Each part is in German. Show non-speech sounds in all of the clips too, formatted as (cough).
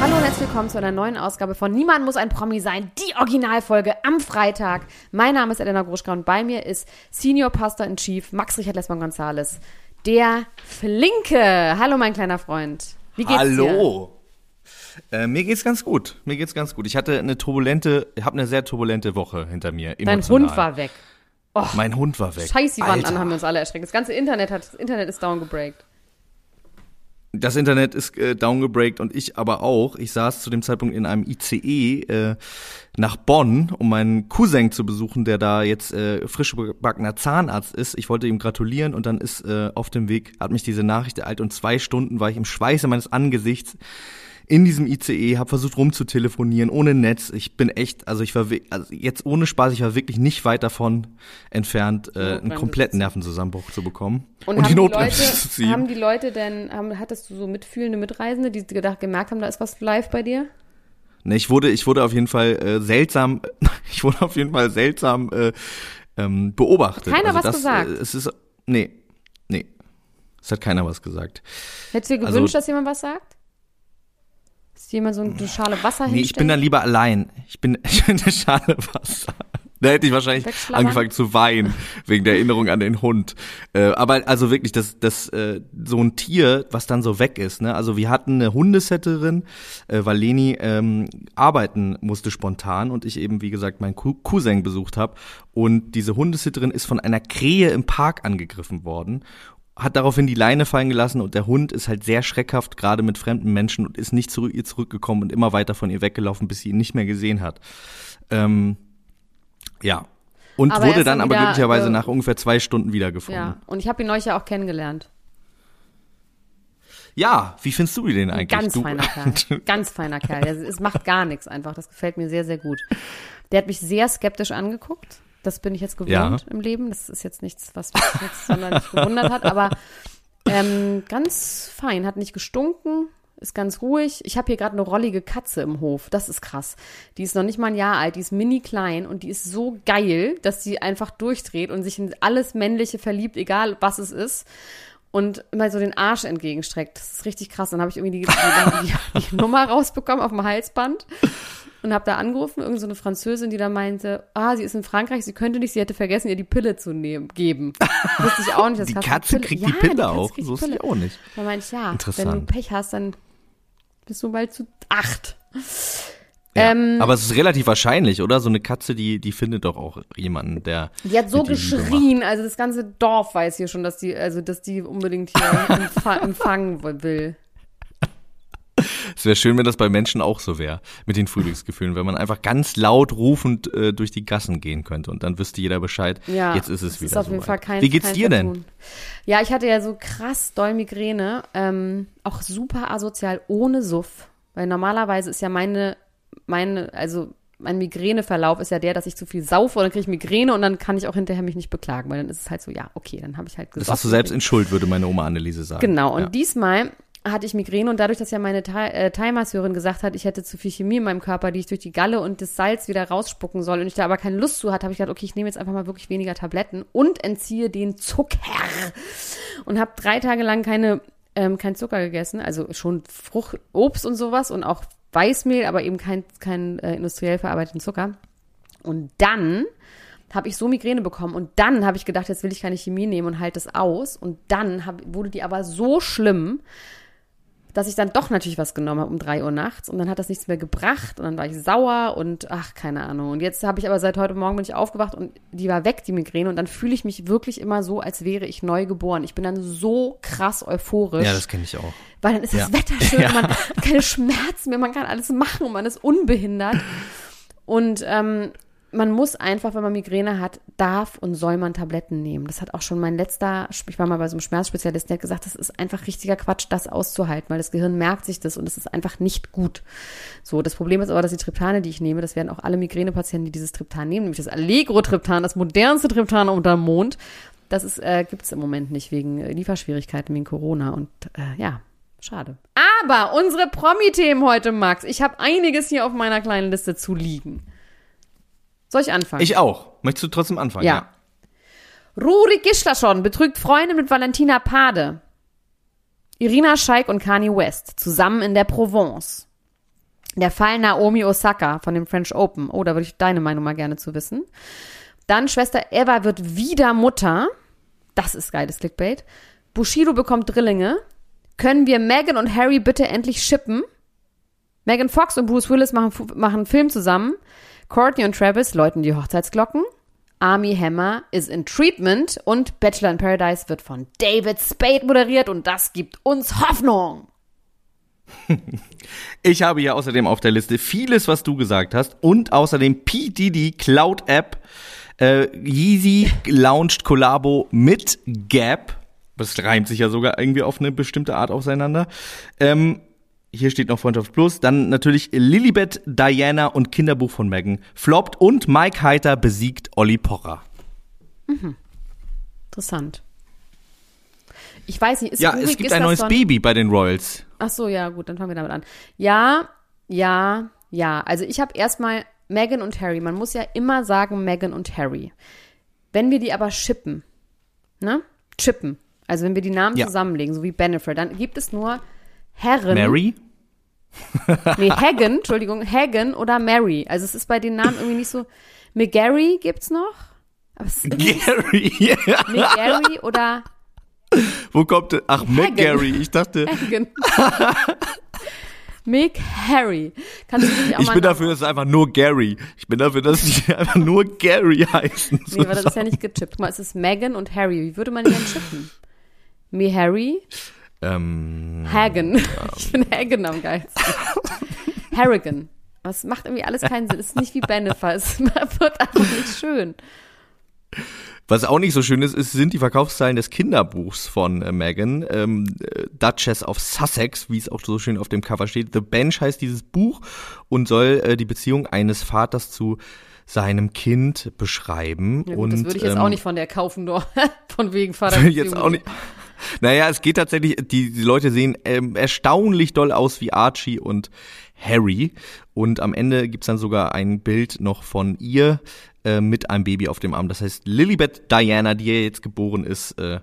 Hallo und herzlich willkommen zu einer neuen Ausgabe von Niemand muss ein Promi sein, die Originalfolge am Freitag. Mein Name ist Elena Gruschka und bei mir ist Senior Pastor in Chief Max Richard Lessmann Gonzales, der Flinke. Hallo mein kleiner Freund. Wie geht's Hallo. dir? Hallo. Äh, mir geht's ganz gut. Mir geht's ganz gut. Ich hatte eine turbulente, ich habe eine sehr turbulente Woche hinter mir. Dein emotional. Hund war weg. Oh, Mein Hund war weg. Scheiß die Wand an, haben wir uns alle erschreckt. Das ganze Internet hat, das Internet ist downgebreakt. Das Internet ist äh, downgebreakt und ich aber auch. Ich saß zu dem Zeitpunkt in einem ICE äh, nach Bonn, um meinen Cousin zu besuchen, der da jetzt äh, frisch gebackener Zahnarzt ist. Ich wollte ihm gratulieren und dann ist äh, auf dem Weg, hat mich diese Nachricht ereilt und zwei Stunden war ich im Schweiße meines Angesichts in diesem ICE, habe versucht rumzutelefonieren, ohne Netz. Ich bin echt, also ich war also jetzt ohne Spaß, ich war wirklich nicht weit davon entfernt, äh, einen kompletten. Nervenzusammenbruch zu bekommen Und, und, die Notbremse Leute, zu ziehen. haben die Leute denn, haben, hattest du so mitfühlende Mitreisende, die gedacht, gemerkt haben, da ist was live bei dir? Ne, ich wurde, ich wurde auf jeden Fall äh, seltsam, (laughs) ich wurde auf jeden Fall seltsam äh, ähm, beobachtet. Keiner also was das, gesagt? Äh, es ist, nee, nee, es hat keiner was gesagt. Hättest du dir Also- gewünscht, dass jemand was sagt? Dass jemand so eine Schale Wasser Nee, ich bin dann lieber allein. Ich bin, (laughs) ich bin eine Schale Wasser. Da hätte ich wahrscheinlich angefangen zu weinen, wegen der Erinnerung an den Hund. Äh, aber also wirklich, das, das, äh, so ein Tier, was dann so weg ist, ne? Also wir hatten eine Hundesetterin, äh, weil Leni ähm, arbeiten musste spontan und ich eben, wie gesagt, meinen Cou- Cousin besucht habe. Und diese Hundesitterin ist von einer Krähe im Park angegriffen worden hat daraufhin die Leine fallen gelassen und der Hund ist halt sehr schreckhaft, gerade mit fremden Menschen und ist nicht zu ihr zurückgekommen und immer weiter von ihr weggelaufen, bis sie ihn nicht mehr gesehen hat. Ähm, ja. Und Aber er wurde dann dann aber wieder, glücklicherweise äh, nach ungefähr zwei Stunden wiedergefunden. Ja, und ich habe ihn euch ja auch kennengelernt. Ja, wie findest du den eigentlich? ganz du, feiner Kerl. (laughs) Ganz feiner Kerl. Der, es macht gar nichts einfach. Das gefällt mir sehr, sehr gut. Der hat mich sehr skeptisch angeguckt. Das bin ich jetzt gewohnt Ja. im Leben. Das ist jetzt nichts, was mich jetzt sonderlich gewundert hat. Aber ähm, ganz fein. Hat nicht gestunken. Ist ganz ruhig. Ich habe hier gerade eine rollige Katze im Hof. Das ist krass. Die ist noch nicht mal ein Jahr alt. Die ist mini klein und die ist so geil, dass sie einfach durchdreht und sich in alles Männliche verliebt, egal was es ist und immer so den Arsch entgegenstreckt. Das ist richtig krass. Dann habe ich irgendwie die, die, die, die Nummer rausbekommen auf dem Halsband und habe da angerufen, irgend so eine Französin, die da meinte, ah, sie ist in Frankreich, sie könnte nicht, sie hätte vergessen, ihr die Pille zu nehmen, geben. (laughs) Wusste ich auch nicht. Das Die Katze kriegt ja, die Pille Katze auch. So die ist sie Pille. auch nicht. Da meinte ich, ja, wenn du. Pech hast, dann bist du bald zu acht. Ja. Ähm, aber es ist relativ wahrscheinlich, oder? So eine Katze, die, die findet doch auch jemanden, der. Die hat so geschrien, also das ganze Dorf weiß hier schon, dass die, also dass die unbedingt hier (laughs) empfa empfangen will. Es wäre schön, wenn das bei Menschen auch so wäre, mit den Frühlingsgefühlen, wenn man einfach ganz laut rufend äh, durch die Gassen gehen könnte und dann wüsste jeder Bescheid, Ja, jetzt ist es das wieder ist auf so jeden weit. Fall kein Wie geht's kein dir denn? Vertun. Ja, ich hatte ja so krass doll Migräne, ähm, auch super asozial, ohne Suff. Weil normalerweise ist ja meine, meine, also mein Migräneverlauf ist ja der, dass ich zu viel saufe und dann kriege ich Migräne und dann kann ich auch hinterher mich nicht beklagen, weil dann ist es halt so, ja, okay, dann habe ich halt Das gesoffen. hast du selbst in Schuld, würde meine Oma Anneliese sagen. Genau, und Ja. diesmal hatte ich Migräne und dadurch, dass ja meine äh, Thai-Masseurin gesagt hat, ich hätte zu viel Chemie in meinem Körper, die ich durch die Galle und das Salz wieder rausspucken soll und ich da aber keine Lust zu hatte, habe ich gedacht, okay, ich nehme jetzt einfach mal wirklich weniger Tabletten und entziehe den Zucker und habe drei Tage lang keine ähm, kein Zucker gegessen, also schon Frucht, Obst und sowas und auch Weißmehl, aber eben kein, kein äh, industriell verarbeiteten Zucker. Und dann habe ich so Migräne bekommen und dann habe ich gedacht, jetzt will ich keine Chemie nehmen und halte es aus. Und dann hab, wurde die aber so schlimm, dass ich dann doch natürlich was genommen habe um drei Uhr nachts und dann hat das nichts mehr gebracht und dann war ich sauer und ach, keine Ahnung. Und jetzt habe ich aber seit heute Morgen bin ich aufgewacht und die war weg, die Migräne und dann fühle ich mich wirklich immer so, als wäre ich neu geboren. Ich bin dann so krass euphorisch. Ja, das kenne ich auch. Weil dann ist Ja. das Wetter schön, (laughs) Ja. man hat keine Schmerzen mehr, man kann alles machen und man ist unbehindert. Und ähm, man muss einfach, wenn man Migräne hat, darf und soll man Tabletten nehmen. Das hat auch schon mein letzter, ich war mal bei so einem Schmerzspezialisten, der hat gesagt, das ist einfach richtiger Quatsch, das auszuhalten, weil das Gehirn merkt sich das und es ist einfach nicht gut. So, das Problem ist aber, dass die Triptane, die ich nehme, das werden auch alle Migränepatienten, die dieses Triptan nehmen, nämlich das Allegro-Triptan, das modernste Triptan unter dem Mond, das äh, gibt es im Moment nicht wegen äh, Lieferschwierigkeiten, wegen Corona und äh, ja, schade. Aber unsere Promi-Themen heute, Max, ich habe einiges hier auf meiner kleinen Liste zu liegen. Soll ich anfangen? Ich auch. Möchtest du trotzdem anfangen? Ja. Ruri Gislason betrügt Freunde mit Valentina Pade. Irina Scheik und Kanye West zusammen in der Provence. Der Fall Naomi Osaka von dem French Open. Oh, da würde ich deine Meinung mal gerne zu wissen. Dann Schwester Eva wird wieder Mutter. Das ist geiles Clickbait. Bushido bekommt Drillinge. Können wir Meghan und Harry bitte endlich shippen? Megan Fox und Bruce Willis machen, machen einen Film zusammen. Courtney und Travis läuten die Hochzeitsglocken. Army Hammer is in Treatment und Bachelor in Paradise wird von David Spade moderiert und das gibt uns Hoffnung. (laughs) Ich habe hier außerdem auf der Liste vieles, was du gesagt hast und außerdem P. Diddy Cloud App. Äh, Yeezy launcht Kollabo mit Gap. Das reimt sich ja sogar irgendwie auf eine bestimmte Art auseinander. Ähm, hier steht noch Freundschaft Plus. Dann natürlich Lilibet, Diana und Kinderbuch von Megan floppt und Mike Heiter besiegt Olli Pocher. Interessant. Ich weiß nicht, ist Ja, es gibt ein neues Gislason- Baby bei den Royals. Ach so, ja, gut, dann fangen wir damit an. Ja, ja, ja. Also ich habe erstmal Meghan und Harry. Man muss ja immer sagen Meghan und Harry. Wenn wir die aber shippen, ne? Chippen. Also wenn wir die Namen Ja. zusammenlegen, so wie Benefit, dann gibt es nur Herren. Mary? (laughs) Nee, Hagen, Entschuldigung, Hagen oder Mary. Also es ist bei den Namen irgendwie nicht so. McGarry gibt's noch? Aber es ist Gary. (laughs) McGarry oder Wo kommt denn? Ach, McGarry. Ich dachte, Hagen. Mick Harry. Kannst du wirklich auch ich bin dafür, dass es einfach nur Gary. Ich bin dafür, dass die (laughs) einfach nur Gary heißen. Nee, weil das ist ja nicht gechippt. Guck mal, es ist Megan und Harry. Wie würde man die denn chippen? Me Harry? Ähm, Hagen. (laughs) Ich finde Hagen am geilsten. (laughs) Harrigan. Das macht irgendwie alles keinen Sinn. Es ist nicht wie Benefer. Es (laughs) wird einfach nicht schön. was auch nicht so schön ist, ist, sind die Verkaufszahlen des Kinderbuchs von äh, Meghan, ähm, äh, Duchess of Sussex, wie es auch so schön auf dem Cover steht. The Bench heißt dieses Buch und soll äh, die Beziehung eines Vaters zu seinem Kind beschreiben. Ja, gut, und, das würde ich jetzt ähm, auch nicht von der kaufen, doch. Von wegen Vater. jetzt auch nicht. Naja, es geht tatsächlich, die, die Leute sehen ähm, erstaunlich doll aus wie Archie und Harry. Und am Ende gibt's dann sogar ein Bild noch von ihr äh, mit einem Baby auf dem Arm. Das heißt, Lilibet Diana, die ja jetzt geboren ist, äh,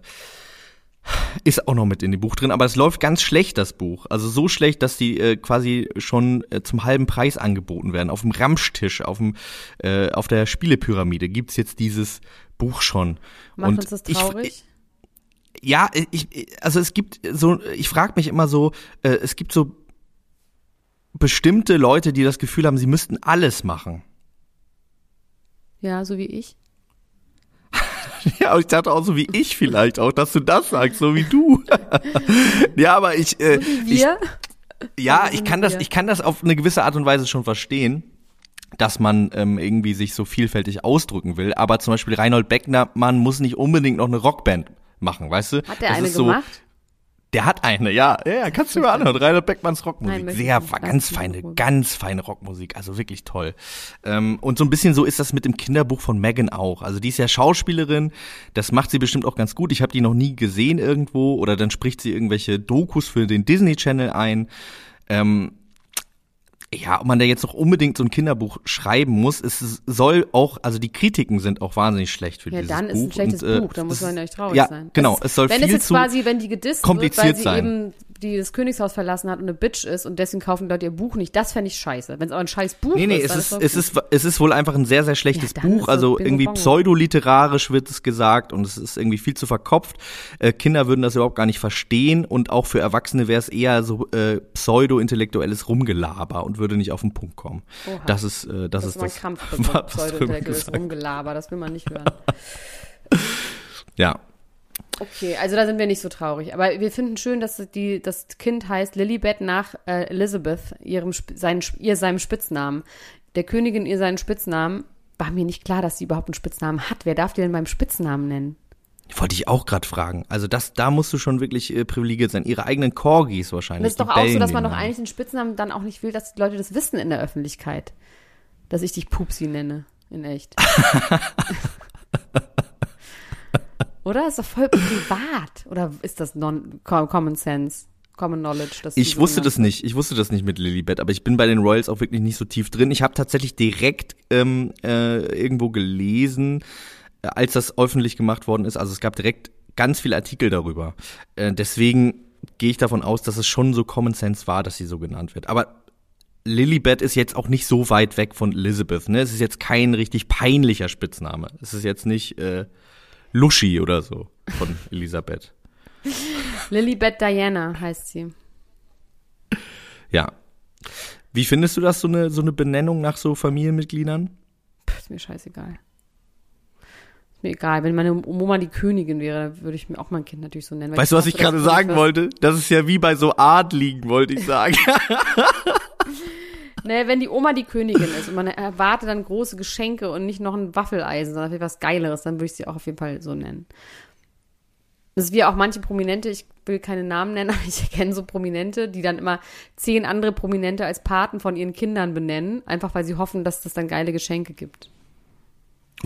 ist auch noch mit in dem Buch drin. Aber es läuft ganz schlecht, das Buch. Also so schlecht, dass die äh, quasi schon äh, zum halben Preis angeboten werden. Auf dem Ramschtisch, auf, dem, äh, auf der Spielepyramide gibt's jetzt dieses Buch schon. Macht Und uns das ich- traurig? Ja, ich, also es gibt so, ich frage mich immer so, äh, es gibt so bestimmte Leute, die das Gefühl haben, sie müssten alles machen. ja, so wie ich. (laughs) Ja, und ich dachte auch so wie ich vielleicht auch, dass du das sagst, so wie du. (laughs) ja, aber ich, äh, Wir? ich ja, Also ich sind kann das, wir. ich kann das auf eine gewisse Art und Weise schon verstehen, dass man ähm, irgendwie sich so vielfältig ausdrücken will. Aber zum Beispiel Reinhold Beckmann muss nicht unbedingt noch eine Rockband machen, weißt du? Hat der Das eine ist so, gemacht? Der hat eine, ja. Ja, kannst du mal anhören. Reinhard Beckmanns Rockmusik. Nein, Sehr, ganz feine, ganz feine Rockmusik. Also wirklich toll. Ähm, und so ein bisschen so ist das mit dem Kinderbuch von Megan auch. Also die ist ja Schauspielerin. Das macht sie bestimmt auch ganz gut. Ich habe die noch nie gesehen irgendwo. Oder dann spricht sie irgendwelche Dokus für den Disney Channel ein. Ähm, Ja, ob man da jetzt noch unbedingt so ein Kinderbuch schreiben muss, es soll auch, also die Kritiken sind auch wahnsinnig schlecht für Ja, dieses dann Buch. ist ein schlechtes und, äh, Buch, da muss man ja nicht traurig ja, sein. genau, Das- es soll wenn viel es jetzt zu quasi, wenn die gedisst wird, weil kompliziert sie sein. eben die das Königshaus verlassen hat und eine Bitch ist und deswegen kaufen Leute ihr Buch nicht, das fände ich scheiße. Wenn es aber ein scheiß Buch Nee, nee, ist, es dann ist, es ist, es ist wohl einfach ein sehr, sehr schlechtes Ja, dann Buch. Also irgendwie pseudoliterarisch wird es gesagt und es ist irgendwie viel zu verkopft. Äh, Kinder würden das überhaupt gar nicht verstehen und auch für Erwachsene wäre es eher so äh, pseudo-intellektuelles Rumgelaber und würde nicht auf den Punkt kommen. Oha. Das ist, äh, das, Das ist mein das, Kampf (laughs) was pseudo-intellektuelles gesagt. Rumgelaber, das will man nicht hören. (laughs) Ja. Okay, also da sind wir nicht so traurig. Aber wir finden schön, dass die, das Kind heißt Lilibet nach äh, Elizabeth, ihrem, seinen, ihr seinem Spitznamen. Der Königin ihr seinen Spitznamen. War mir nicht klar, dass sie überhaupt einen Spitznamen hat. Wer darf die denn beim Spitznamen nennen? Wollte ich auch gerade fragen. Also das, da musst du schon wirklich äh, privilegiert sein. Ihre eigenen Corgis wahrscheinlich. das ist doch auch so, dass man den doch eigentlich einen Spitznamen dann auch nicht will, dass die Leute das wissen in der Öffentlichkeit. Dass ich dich Pupsi nenne. In echt. (laughs) Oder? Ist doch voll privat. Oder ist das non co- Common Sense? Common Knowledge? Ich wusste das nicht. Ich wusste das nicht mit Lilibet, aber ich bin bei den Royals auch wirklich nicht so tief drin. Ich habe tatsächlich direkt ähm, äh, irgendwo gelesen, als das öffentlich gemacht worden ist. Also es gab direkt ganz viele Artikel darüber. Äh, deswegen gehe ich davon aus, dass es schon so Common Sense war, dass sie so genannt wird. Aber Lilibet ist jetzt auch nicht so weit weg von Elizabeth. Ne? Es ist jetzt kein richtig peinlicher Spitzname. Es ist jetzt nicht äh, Luschi oder so von (laughs) Elisabeth. Lilibet Diana heißt sie. Ja. Wie findest du das, so eine, so eine Benennung nach so Familienmitgliedern? Pff, ist mir scheißegal. Ist mir egal. Wenn meine Oma die Königin wäre, würde ich mir auch mein Kind natürlich so nennen. Weißt du, was ich gerade sagen nicht wollte? Das ist ja wie bei so Adligen, wollte ich sagen. (laughs) Nee, wenn die Oma die Königin ist und man erwartet dann große Geschenke und nicht noch ein Waffeleisen, sondern vielleicht was Geileres, dann würde ich sie auch auf jeden Fall so nennen. Das ist wie auch manche Prominente, ich will keine Namen nennen, (laughs) aber ich kenne so Prominente, die dann immer zehn andere Prominente als Paten von ihren Kindern benennen, einfach weil sie hoffen, dass das dann geile Geschenke gibt.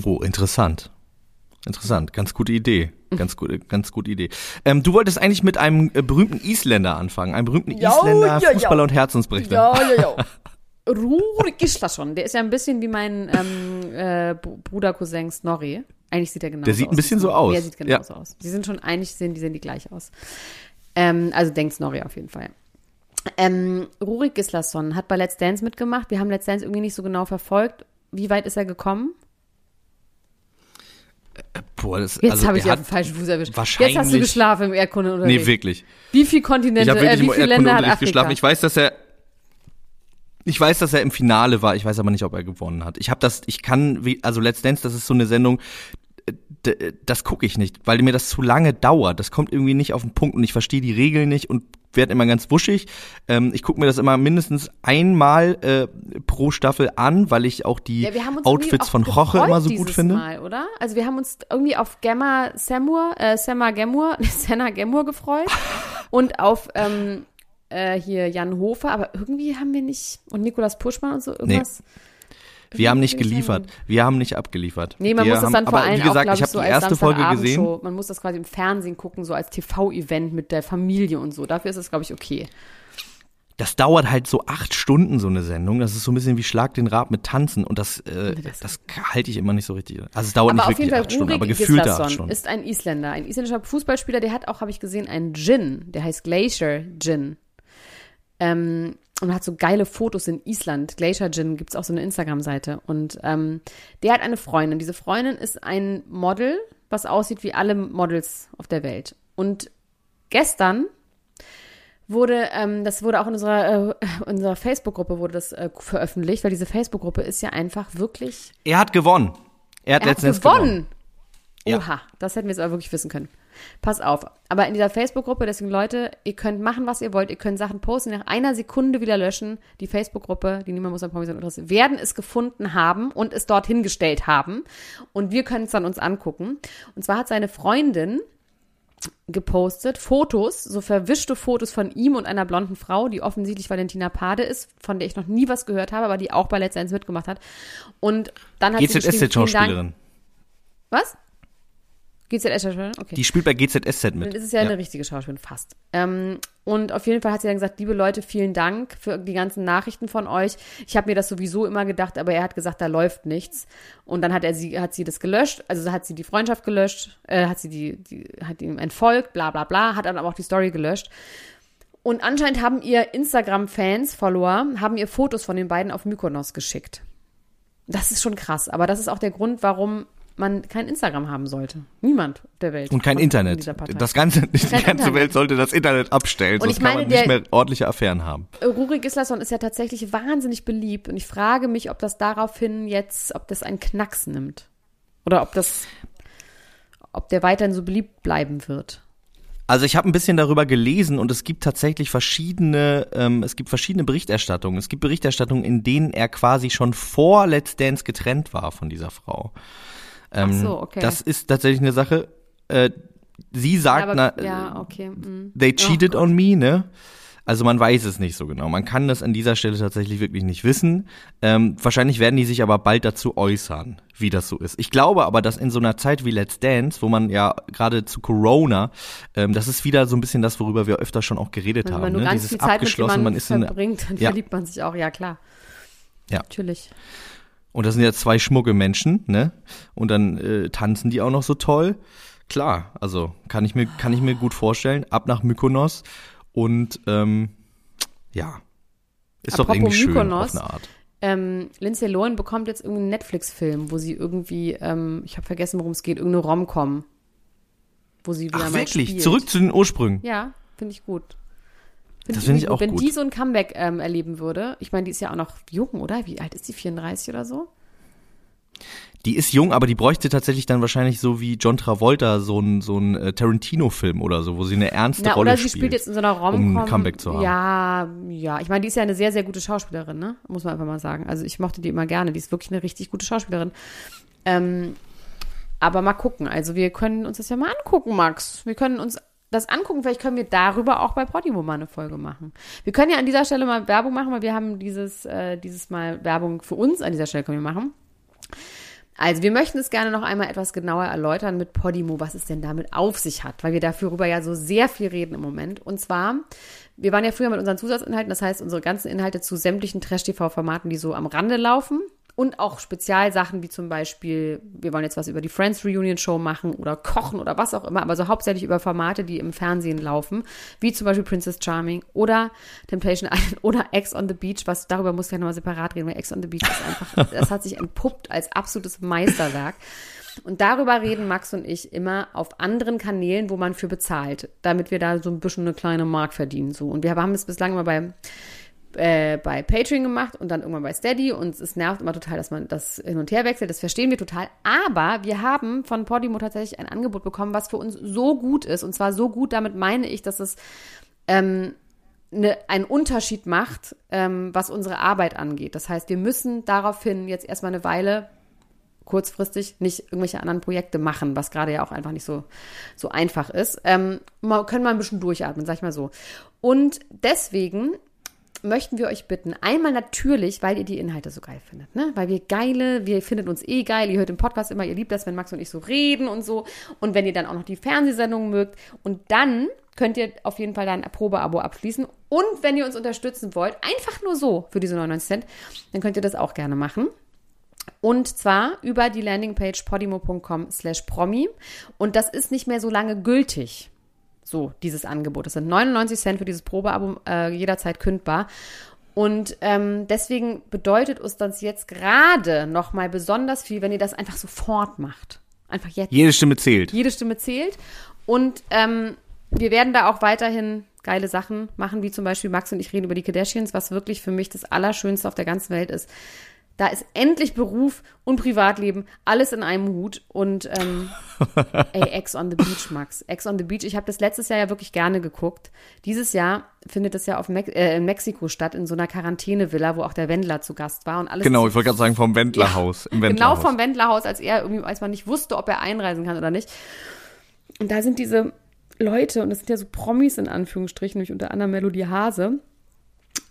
Oh, interessant. Interessant, ganz gute Idee. Ganz gute, ganz gute Idee. Ähm, du wolltest eigentlich mit einem äh, berühmten Isländer anfangen, einem berühmten Ja, Isländer, ja, ja. Fußballer und Herzensbrichter. ja, ja. (laughs) Rurik Gislason, der ist ja ein bisschen wie mein ähm, äh, Br- Bruder Cousin Snorri. Eigentlich sieht er genauso aus. Der sieht ein bisschen so aus. Der sieht genauso aus. Die sind schon, eigentlich sehen die, sehen die gleich aus. Ähm, also denkt Snorri auf jeden Fall. Ähm, Rurik Gislason hat bei Let's Dance mitgemacht. Wir haben Let's Dance irgendwie nicht so genau verfolgt. Wie weit ist er gekommen? Boah, das, Jetzt also habe ich auf den falschen Fuß erwischt. Jetzt hast du wahrscheinlich- geschlafen im Erdkunde oder Nee, wirklich. Wie viele Ich Kontinente, äh, wirklich wie im viele Länder hat Afrika? geschlafen. Ich weiß, dass er ich weiß, dass er im Finale war. Ich weiß aber nicht, ob er gewonnen hat. Ich habe das, ich kann, wie- also Let's Dance, das ist so eine Sendung, äh, das gucke ich nicht, weil mir das zu lange dauert. Das kommt irgendwie nicht auf den Punkt und ich verstehe die Regeln nicht und werde immer ganz wuschig. Ähm, ich gucke mir das immer mindestens einmal äh, pro Staffel an, weil ich auch die Ja, Outfits von Roche immer so gut finde. Mal, oder? Also wir haben uns irgendwie auf Gemma Semur, äh, Semma Gemur, (laughs) Senna Gemur gefreut und auf ähm, äh, hier Jan Hofer, aber irgendwie haben wir nicht und Nikolas Puschmann und so irgendwas. Wir haben nicht geliefert. Wir haben nicht abgeliefert. Nee, man wir muss das haben, dann vor aber allem wie gesagt, auch, ich ich, habe so die erste Folge gesehen. Man muss das quasi im Fernsehen gucken, so als TV-Event mit der Familie und so. Dafür ist es, glaube ich, okay. das dauert halt so acht Stunden, so eine Sendung. Das ist so ein bisschen wie Schlag den Rab mit Tanzen und das, äh, Das- das halte ich immer nicht so richtig. Also es dauert Aber nicht wirklich Fall, acht Stunden, aber gefühlte acht Stunden. ist ein Isländer, ein isländischer Fußballspieler, der hat auch, habe ich gesehen, einen Gin, der heißt Glacier Gin. Ähm, und hat so geile Fotos in Island. Glacier Gin gibt's auch so eine Instagram-Seite. Und ähm, der hat eine Freundin. Diese Freundin ist ein Model, was aussieht wie alle Models auf der Welt. Und gestern wurde, ähm, das wurde auch in unserer, äh, (laughs) unserer Facebook-Gruppe wurde das äh, veröffentlicht, weil diese Facebook-Gruppe ist ja einfach wirklich Er hat gewonnen. Er hat er hat gewonnen. Ja. Oha, das hätten wir jetzt aber wirklich wissen können. Pass auf. Aber in dieser Facebook-Gruppe, deswegen Leute, ihr könnt machen, was ihr wollt. Ihr könnt Sachen posten, nach einer Sekunde wieder löschen. Die Facebook-Gruppe, die niemand muss an Promis interessiert, werden es gefunden haben und es dorthin gestellt haben. Und wir können es dann uns angucken. Und zwar hat seine Freundin gepostet Fotos, so verwischte Fotos von ihm und einer blonden Frau, die offensichtlich Valentina Pade ist, von der ich noch nie was gehört habe, aber die auch bei Let's Dance mitgemacht hat. Und dann hat sie geschrieben. GZSZ-Schauspielerin. Was? GZS-Schauspielerin? Okay. Die spielt bei GZSZ Dann mit. ist es ja, eine richtige Schauspielerin, fast. Ähm, und auf jeden Fall hat sie dann gesagt, liebe Leute, vielen Dank für die ganzen Nachrichten von euch. Ich habe mir das sowieso immer gedacht, aber er hat gesagt, da läuft nichts. Und dann hat er sie, hat sie das gelöscht, also hat sie die Freundschaft gelöscht, äh, hat sie die, die, hat ihm entfolgt, bla bla bla, hat dann aber auch die Story gelöscht. Und anscheinend haben ihr Instagram-Fans, Follower, haben ihr Fotos von den beiden auf Mykonos geschickt. Das ist schon krass, aber das ist auch der Grund, warum man kein Instagram haben sollte. Niemand der Welt. Und kein Internet. Das ganze, die Kein ganze Internet. Welt sollte das Internet abstellen, Und sonst ich kann meine, man nicht mehr ordentliche Affären haben. Ruri Gislason ist ja tatsächlich wahnsinnig beliebt und ich frage mich, ob das daraufhin jetzt, ob das einen Knacks nimmt. Oder ob das, ob der weiterhin so beliebt bleiben wird. Also ich habe ein bisschen darüber gelesen und es gibt tatsächlich verschiedene, ähm, es gibt verschiedene Berichterstattungen. Es gibt Berichterstattungen, in denen er quasi schon vor Let's Dance getrennt war von dieser Frau. Ähm, Ach so, okay. Das ist tatsächlich eine Sache. Äh, sie sagt, aber, na, ja, okay. mm. they Oh cheated Gott. on me, ne? Also man weiß es nicht so genau. Man kann das an dieser Stelle tatsächlich wirklich nicht wissen. Ähm, wahrscheinlich werden die sich aber bald dazu äußern, wie das so ist. Ich glaube aber, dass in so einer Zeit wie Let's Dance, wo man ja gerade zu Corona, ähm, das ist wieder so ein bisschen das, worüber wir öfter schon auch geredet Wenn haben. man nur ne? ganz Dieses viel Zeit mit abgeschlossen, jemandem man verbringt, dann Ja. verliebt man sich auch, ja klar. Ja. Natürlich. Und das sind ja zwei schmucke Menschen, ne? Und dann äh, tanzen die auch noch so toll. Klar, also kann ich mir kann ich mir gut vorstellen. Ab nach Mykonos und ähm, ja, ist doch Apropos irgendwie schön Mykonos, auf eine Art. Ähm, Lindsay Lohan bekommt jetzt irgendeinen Netflix-Film, wo sie irgendwie, ähm, ich habe vergessen, worum es geht, irgendeine Rom-Com. Wo sie wieder Ach mal wirklich? spielt. Zurück zu den Ursprüngen. Ja, finde ich gut. Das finde ich auch Wenn gut. die so ein Comeback ähm, erleben würde, ich meine, die ist ja auch noch jung, oder? Wie alt ist die? 34 oder so? Die ist jung, aber die bräuchte tatsächlich dann wahrscheinlich so wie John Travolta so ein so ein äh, Tarantino-Film oder so, wo sie eine ernste Na, Rolle oder sie spielt. spielt jetzt in so einer um ein. Comeback zu haben. Ja, ja. Ich meine, die ist ja eine sehr, sehr gute Schauspielerin, ne? Muss man einfach mal sagen. Also ich mochte die immer gerne. Die ist wirklich eine richtig gute Schauspielerin. Ähm, aber mal gucken. Also wir können uns das ja mal angucken, Max. Wir können uns das angucken. Vielleicht können wir darüber auch bei Podimo mal eine Folge machen. Wir können ja an dieser Stelle mal Werbung machen, weil wir haben dieses, äh, dieses Mal Werbung für uns an dieser Stelle können wir machen. Also wir möchten es gerne noch einmal etwas genauer erläutern mit Podimo, was es denn damit auf sich hat, weil wir darüber ja so sehr viel reden im Moment. Und zwar, wir waren ja früher mit unseren Zusatzinhalten, das heißt unsere ganzen Inhalte zu sämtlichen Trash-TV-Formaten, die so am Rande laufen. Und auch Spezialsachen wie zum Beispiel, wir wollen jetzt was über die Friends Reunion Show machen oder kochen oder was auch immer, aber so hauptsächlich über Formate, die im Fernsehen laufen, wie zum Beispiel Princess Charming oder Temptation Island oder Ex on the Beach, was darüber muss ich ja nochmal separat reden, weil Ex on the Beach ist einfach, (laughs) das hat sich entpuppt als absolutes Meisterwerk. Und darüber reden Max und ich immer auf anderen Kanälen, wo man für bezahlt, damit wir da so ein bisschen eine kleine Mark verdienen. So. Und wir haben es bislang immer bei äh, bei Patreon gemacht und dann irgendwann bei Steady und es nervt immer total, dass man das hin und her wechselt. Das verstehen wir total. Aber wir haben von Podimo tatsächlich ein Angebot bekommen, was für uns so gut ist. Und zwar so gut, damit meine ich, dass es ähm, ne, einen Unterschied macht, ähm, was unsere Arbeit angeht. Das heißt, wir müssen daraufhin jetzt erstmal eine Weile kurzfristig nicht irgendwelche anderen Projekte machen, was gerade ja auch einfach nicht so, so einfach ist. Ähm, können mal ein bisschen durchatmen, sag ich mal so. Und deswegen möchten wir euch bitten, einmal natürlich, weil ihr die Inhalte so geil findet, ne? Weil wir geile, wir findet uns eh geil, ihr hört im Podcast immer, ihr liebt das, wenn Max und ich so reden und so. Und wenn ihr dann auch noch die Fernsehsendungen mögt. Und dann könnt ihr auf jeden Fall dann ein Probeabo abschließen. Und wenn ihr uns unterstützen wollt, einfach nur so für diese 99 Cent, dann könnt ihr das auch gerne machen. Und zwar über die Landingpage podimo.com slash promi. Und das ist nicht mehr so lange gültig. So, dieses Angebot. Das sind 99 Cent für dieses Probeabo äh, jederzeit kündbar. Und ähm, deswegen bedeutet uns das jetzt gerade nochmal besonders viel, wenn ihr das einfach sofort macht. Einfach jetzt. Jede Stimme zählt. Jede Stimme zählt. Und ähm, wir werden da auch weiterhin geile Sachen machen, wie zum Beispiel Max und ich reden über die Kardashians, was wirklich für mich das Allerschönste auf der ganzen Welt ist. Da ist endlich Beruf und Privatleben alles in einem Hut und ähm, (laughs) ey, Ex on the Beach, Max. Ex on the Beach. Ich habe das letztes Jahr ja wirklich gerne geguckt. Dieses Jahr findet das ja auf Mex äh, in Mexiko statt, in so einer Quarantänevilla, wo auch der Wendler zu Gast war und alles. Genau, ich wollte gerade sagen vom Wendlerhaus. Im Genau Wendlerhaus. vom Wendlerhaus, als er irgendwie, als man nicht wusste, ob er einreisen kann oder nicht. Und da sind diese Leute, und das sind ja so Promis in Anführungsstrichen, nämlich unter anderem Melodie Hase.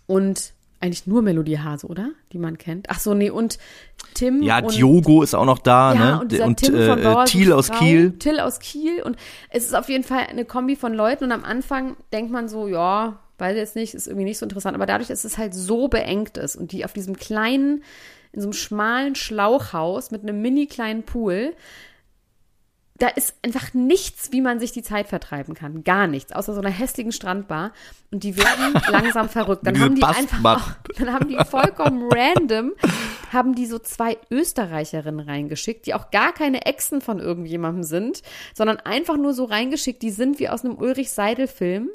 Und eigentlich nur Melodie Hase, oder? Die man kennt. Ach so, nee, und Tim. Ja, und, Diogo ist auch noch da, ja, ne? und dieser und Tim von äh, Thiel aus Frau, Kiel. Till aus Kiel. Und es ist auf jeden Fall eine Kombi von Leuten. Und am Anfang denkt man so, ja, weiß jetzt nicht, ist irgendwie nicht so interessant. Aber dadurch, dass es halt so beengt ist und die auf diesem kleinen, in so einem schmalen Schlauchhaus mit einem mini kleinen Pool, da ist einfach nichts, wie man sich die Zeit vertreiben kann. Gar nichts, außer so einer hässlichen Strandbar. Und die werden (laughs) langsam verrückt. Dann haben die einfach, auch, dann haben die vollkommen (laughs) random, haben die so zwei Österreicherinnen reingeschickt, die auch gar keine Exen von irgendjemandem sind, sondern einfach nur so reingeschickt, die sind wie aus einem Ulrich Seidel-Film.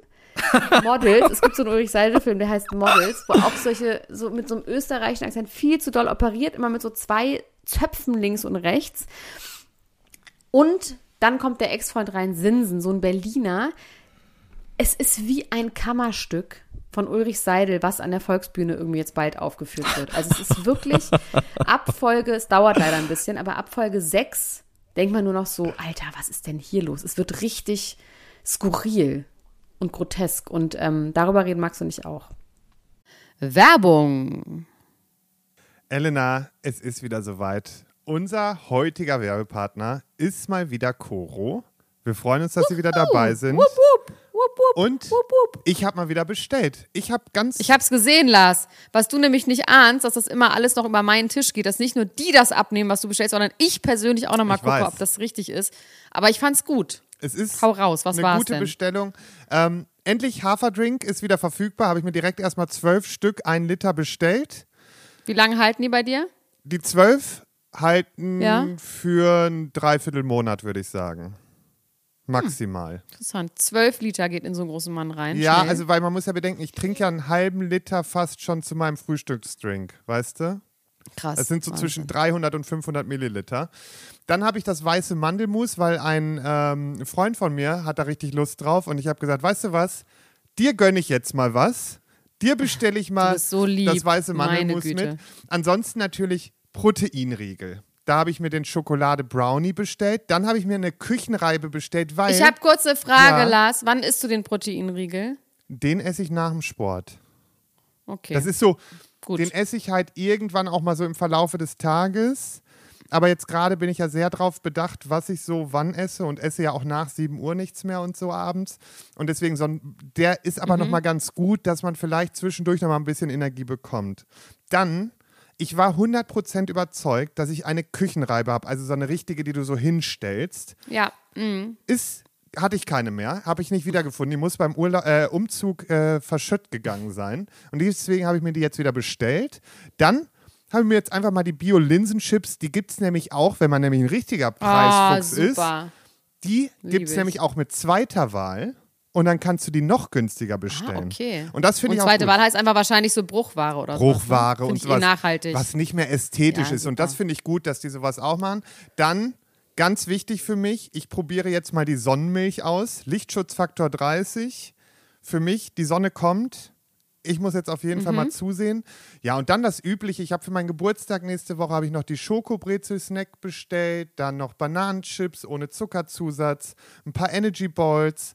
Models, es gibt so einen Ulrich Seidel-Film, der heißt Models, wo auch solche, so mit so einem österreichischen Akzent viel zu doll operiert, immer mit so zwei Zöpfen links und rechts. Und dann kommt der Ex-Freund rein, Sinsen, so ein Berliner. Es ist wie ein Kammerstück von Ulrich Seidel, was an der Volksbühne irgendwie jetzt bald aufgeführt wird. Also es ist wirklich (laughs) Abfolge, es dauert leider ein bisschen, aber Abfolge 6 denkt man nur noch so, Alter, was ist denn hier los? Es wird richtig skurril und grotesk. Und ähm, darüber reden Max und ich auch. Werbung. Elena, es ist wieder soweit. Unser heutiger Werbepartner ist mal wieder Coro. Wir freuen uns, dass Sie wieder dabei sind. Wupp, wupp, wupp, wupp, Und wupp, wupp. ich habe mal wieder bestellt. Ich habe ganz Ich hab's gesehen, Lars. Was du nämlich nicht ahnst, dass das immer alles noch über meinen Tisch geht, dass nicht nur die das abnehmen, was du bestellst, sondern ich persönlich auch nochmal Ich gucke, weiß. ob das richtig ist. Aber ich fand's gut. Es ist Hau raus, was eine gute denn? Bestellung. Ähm, endlich Haferdrink ist wieder verfügbar. Habe ich mir direkt erstmal zwölf Stück, ein Liter bestellt. Wie lange halten die bei dir? Die zwölf halten Ja. für ein Dreiviertelmonat, würde ich sagen. Maximal. Interessant. Zwölf Liter geht in so einen großen Mann rein. Ja, Schnell. also weil man muss ja bedenken, ich trinke ja einen halben Liter fast schon zu meinem Frühstücksdrink, weißt du? krass. Das sind so Wahnsinn. zwischen 300 und 500 Milliliter. Dann habe ich das weiße Mandelmus, weil ein ähm, Freund von mir hat da richtig Lust drauf und ich habe gesagt, weißt du was, dir gönne ich jetzt mal was. Dir bestelle ich mal so lieb, das weiße Mandelmus mit. Ansonsten natürlich Proteinriegel. Da habe ich mir den Schokolade Brownie bestellt. Dann habe ich mir eine Küchenreibe bestellt, weil Ich habe kurz eine Frage, Ja. Lars. Wann isst du den Proteinriegel? den esse ich nach dem Sport. Okay. Das ist so, Gut. den esse ich halt irgendwann auch mal so im Verlaufe des Tages. Aber jetzt gerade bin ich ja sehr drauf bedacht, was ich so wann esse und esse ja auch nach 7 Uhr nichts mehr und so abends. Und deswegen, so ein, der ist aber Mhm. noch mal ganz gut, dass man vielleicht zwischendurch noch mal ein bisschen Energie bekommt. Dann, ich war 100% überzeugt, dass ich eine Küchenreibe habe, also so eine richtige, die du so hinstellst. ja. mm. Ist, hatte ich keine mehr, habe ich nicht wiedergefunden. Die muss beim Urla äh, Umzug äh, verschütt gegangen sein. Und deswegen habe ich mir die jetzt wieder bestellt. Dann habe ich mir jetzt einfach mal die Bio-Linsenchips, die gibt es nämlich auch, wenn man nämlich ein richtiger Ah, Preisfuchs ist. super. Die gibt es ich. nämlich auch mit zweiter Wahl. Und dann kannst du die noch günstiger bestellen. Ah, okay. Und das finde Und ich auch zweite gut. Wahl heißt einfach wahrscheinlich so Bruchware oder so. Bruchware und ich eh sowas, nachhaltig. was nicht mehr ästhetisch Ja, ist. Und super. das finde ich gut, dass die sowas auch machen. Dann, ganz wichtig für mich, ich probiere jetzt mal die Sonnenmilch aus. Lichtschutzfaktor 30. Für mich, die Sonne kommt. Ich muss jetzt auf jeden Fall mal Mhm. zusehen. Ja, und dann das Übliche. Ich habe für meinen Geburtstag nächste Woche habe ich noch die Schokobrezel-Snack bestellt, dann noch Bananenchips ohne Zuckerzusatz, ein paar Energy Balls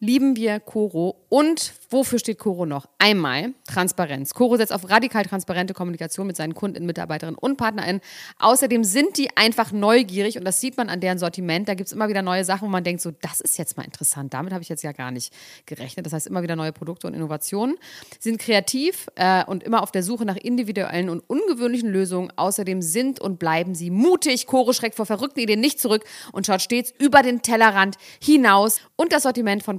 lieben wir Coro. Und wofür steht Coro noch? Einmal Transparenz. Coro setzt auf radikal transparente Kommunikation mit seinen Kunden, Mitarbeiterinnen und PartnerInnen. Außerdem sind die einfach neugierig und das sieht man an deren Sortiment. Da gibt es immer wieder neue Sachen, wo man denkt, so, das ist jetzt mal interessant. Damit habe ich jetzt ja gar nicht gerechnet. Das heißt, immer wieder neue Produkte und Innovationen. Sie sind kreativ äh, und immer auf der Suche nach individuellen und ungewöhnlichen Lösungen. Außerdem sind und bleiben sie mutig. Coro schreckt vor verrückten Ideen nicht zurück und schaut stets über den Tellerrand hinaus. Und das Sortiment von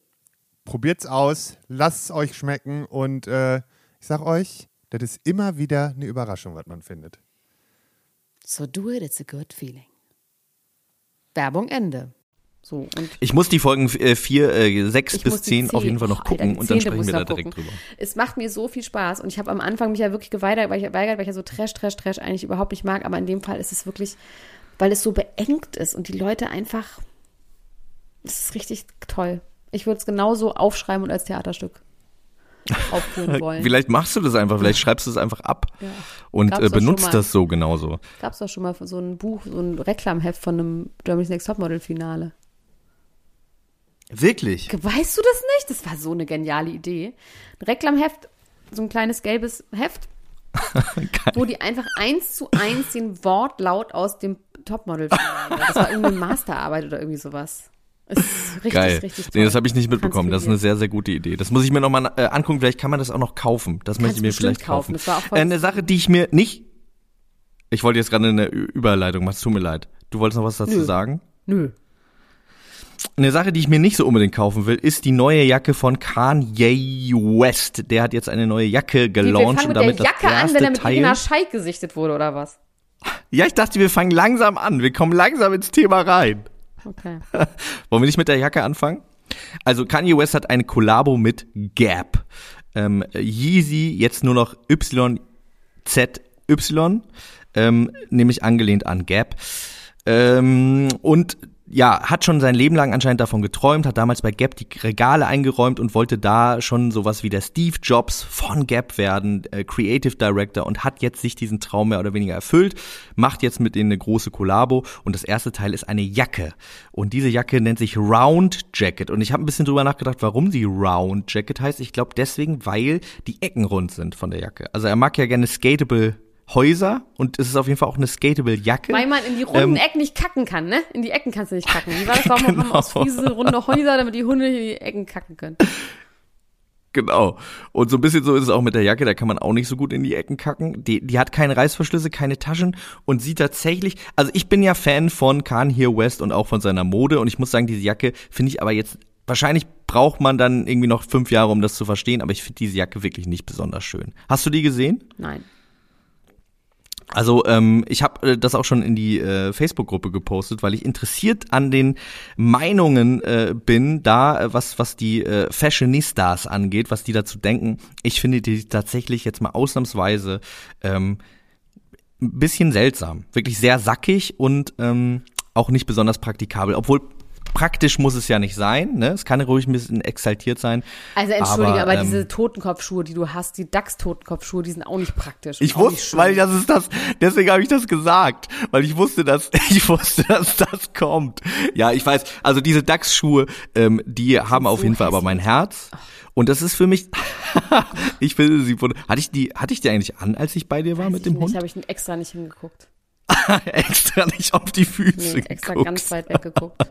Probiert's aus, lasst es euch schmecken und äh, Ich sag euch, das ist immer wieder eine Überraschung, was man findet. So do it, it's a good feeling. Werbung Ende. So, und Ich muss die Folgen äh, vier, äh, sechs Ich muss bis die zehn auf zehn- jeden Fall noch Alter, gucken die und dann sprechen wir da direkt gucken. drüber. Es macht mir so viel Spaß und ich habe am Anfang mich ja wirklich geweigert, weil ich, geweigert, weil ich ja so Trash, Trash, Trash eigentlich überhaupt nicht mag, aber in dem Fall ist es wirklich, weil es so beengt ist und die Leute einfach, es ist richtig toll. Ich würde es genauso aufschreiben und als Theaterstück (laughs) aufführen wollen. Vielleicht machst du das einfach, vielleicht schreibst du es einfach ab Ja. und äh, benutzt das so genauso. Gab es doch schon mal so ein Buch, so ein Reklamheft von einem Germany's Next Topmodel-Finale. Wirklich? Weißt du das nicht? Das war so eine geniale Idee. Ein Reklamheft, so ein kleines gelbes Heft, (laughs) wo die einfach eins zu eins den Wortlaut aus dem Topmodel-Finale. (laughs) Das war irgendeine Masterarbeit oder irgendwie sowas. Richtig, Geil. richtig toll. nee, das habe ich nicht mitbekommen. Das ist eine sehr, sehr gute Idee. Das muss ich mir nochmal äh, angucken. Vielleicht kann man das auch noch kaufen. Das möchte Kannst ich mir vielleicht kaufen. kaufen. Äh, eine Sache, die ich mir nicht. Ich wollte jetzt gerade eine Überleitung machen. Es tut mir leid. Du wolltest noch was dazu Nö. sagen? Nö. Eine Sache, die ich mir nicht so unbedingt kaufen will, ist die neue Jacke von Kanye West. Der hat jetzt eine neue Jacke Wir gelauncht fangen und mit der damit Jacke das an, wenn er mit Teil. Irina Scheik gesichtet wurde, oder was? Ja, ich dachte, wir fangen langsam an. Wir kommen langsam ins Thema rein. Okay. (laughs) Wollen wir nicht mit der Jacke anfangen? Also Kanye West hat eine Kollabo mit Gap. Ähm, Yeezy jetzt nur noch YZY, ähm, nämlich angelehnt an Gap. Ähm, und ja, hat schon sein Leben lang anscheinend davon geträumt, hat damals bei Gap die Regale eingeräumt und wollte da schon sowas wie der Steve Jobs von Gap werden, äh, Creative Director und hat jetzt sich diesen Traum mehr oder weniger erfüllt, macht jetzt mit denen eine große Kollabo und das erste Teil ist eine Jacke und diese Jacke nennt sich Round Jacket und ich habe ein bisschen drüber nachgedacht, warum sie Round Jacket heißt. Ich glaube deswegen, weil die Ecken rund sind von der Jacke. Also er mag ja gerne skatable Häuser und es ist auf jeden Fall auch eine skatable Jacke. Weil man in die runden Ähm, Ecken nicht kacken kann, ne? In die Ecken kannst du nicht kacken. Wie war das? (laughs) Warum haben Genau. aus Friese runde Häuser, damit die Hunde in die Ecken kacken können? Genau. Und so ein bisschen so ist es auch mit der Jacke, da kann man auch nicht so gut in die Ecken kacken. Die, die hat keine Reißverschlüsse, keine Taschen und sieht tatsächlich, also ich bin ja Fan von Kanye West und auch von seiner Mode und ich muss sagen, diese Jacke finde ich aber jetzt, wahrscheinlich braucht man dann irgendwie noch fünf Jahre, um das zu verstehen, aber ich finde diese Jacke wirklich nicht besonders schön. Hast du die gesehen? Nein. Also ähm, ich habe äh, das auch schon in die äh, Facebook-Gruppe gepostet, weil ich interessiert an den Meinungen äh, bin, da äh, was was die äh, Fashionistas angeht, was die dazu denken. Ich finde die tatsächlich jetzt mal ausnahmsweise ähm, ein bisschen seltsam, wirklich sehr sackig und ähm, auch nicht besonders praktikabel, obwohl praktisch muss es ja nicht sein, ne? Es kann ruhig ein bisschen exaltiert sein. Also entschuldige, aber, ähm, diese Totenkopfschuhe, die du hast, die DAX-Totenkopfschuhe, die sind auch nicht praktisch. Ich wusste, weil das ist das, deswegen habe ich das gesagt, weil ich wusste, dass (laughs) ich wusste, dass das kommt. Ja, ich weiß. Also diese DAX-Schuhe, ähm, die haben auf so jeden Fall aber mein Herz. Und das ist für mich, (laughs) ich finde sie, wund- hatte ich die, hatte ich die eigentlich an, als ich bei dir war Weiß mit ich dem nicht, Hund? habe ich extra nicht hingeguckt. (laughs) extra nicht auf die Füße Nee, extra geguckt. ganz weit weggeguckt.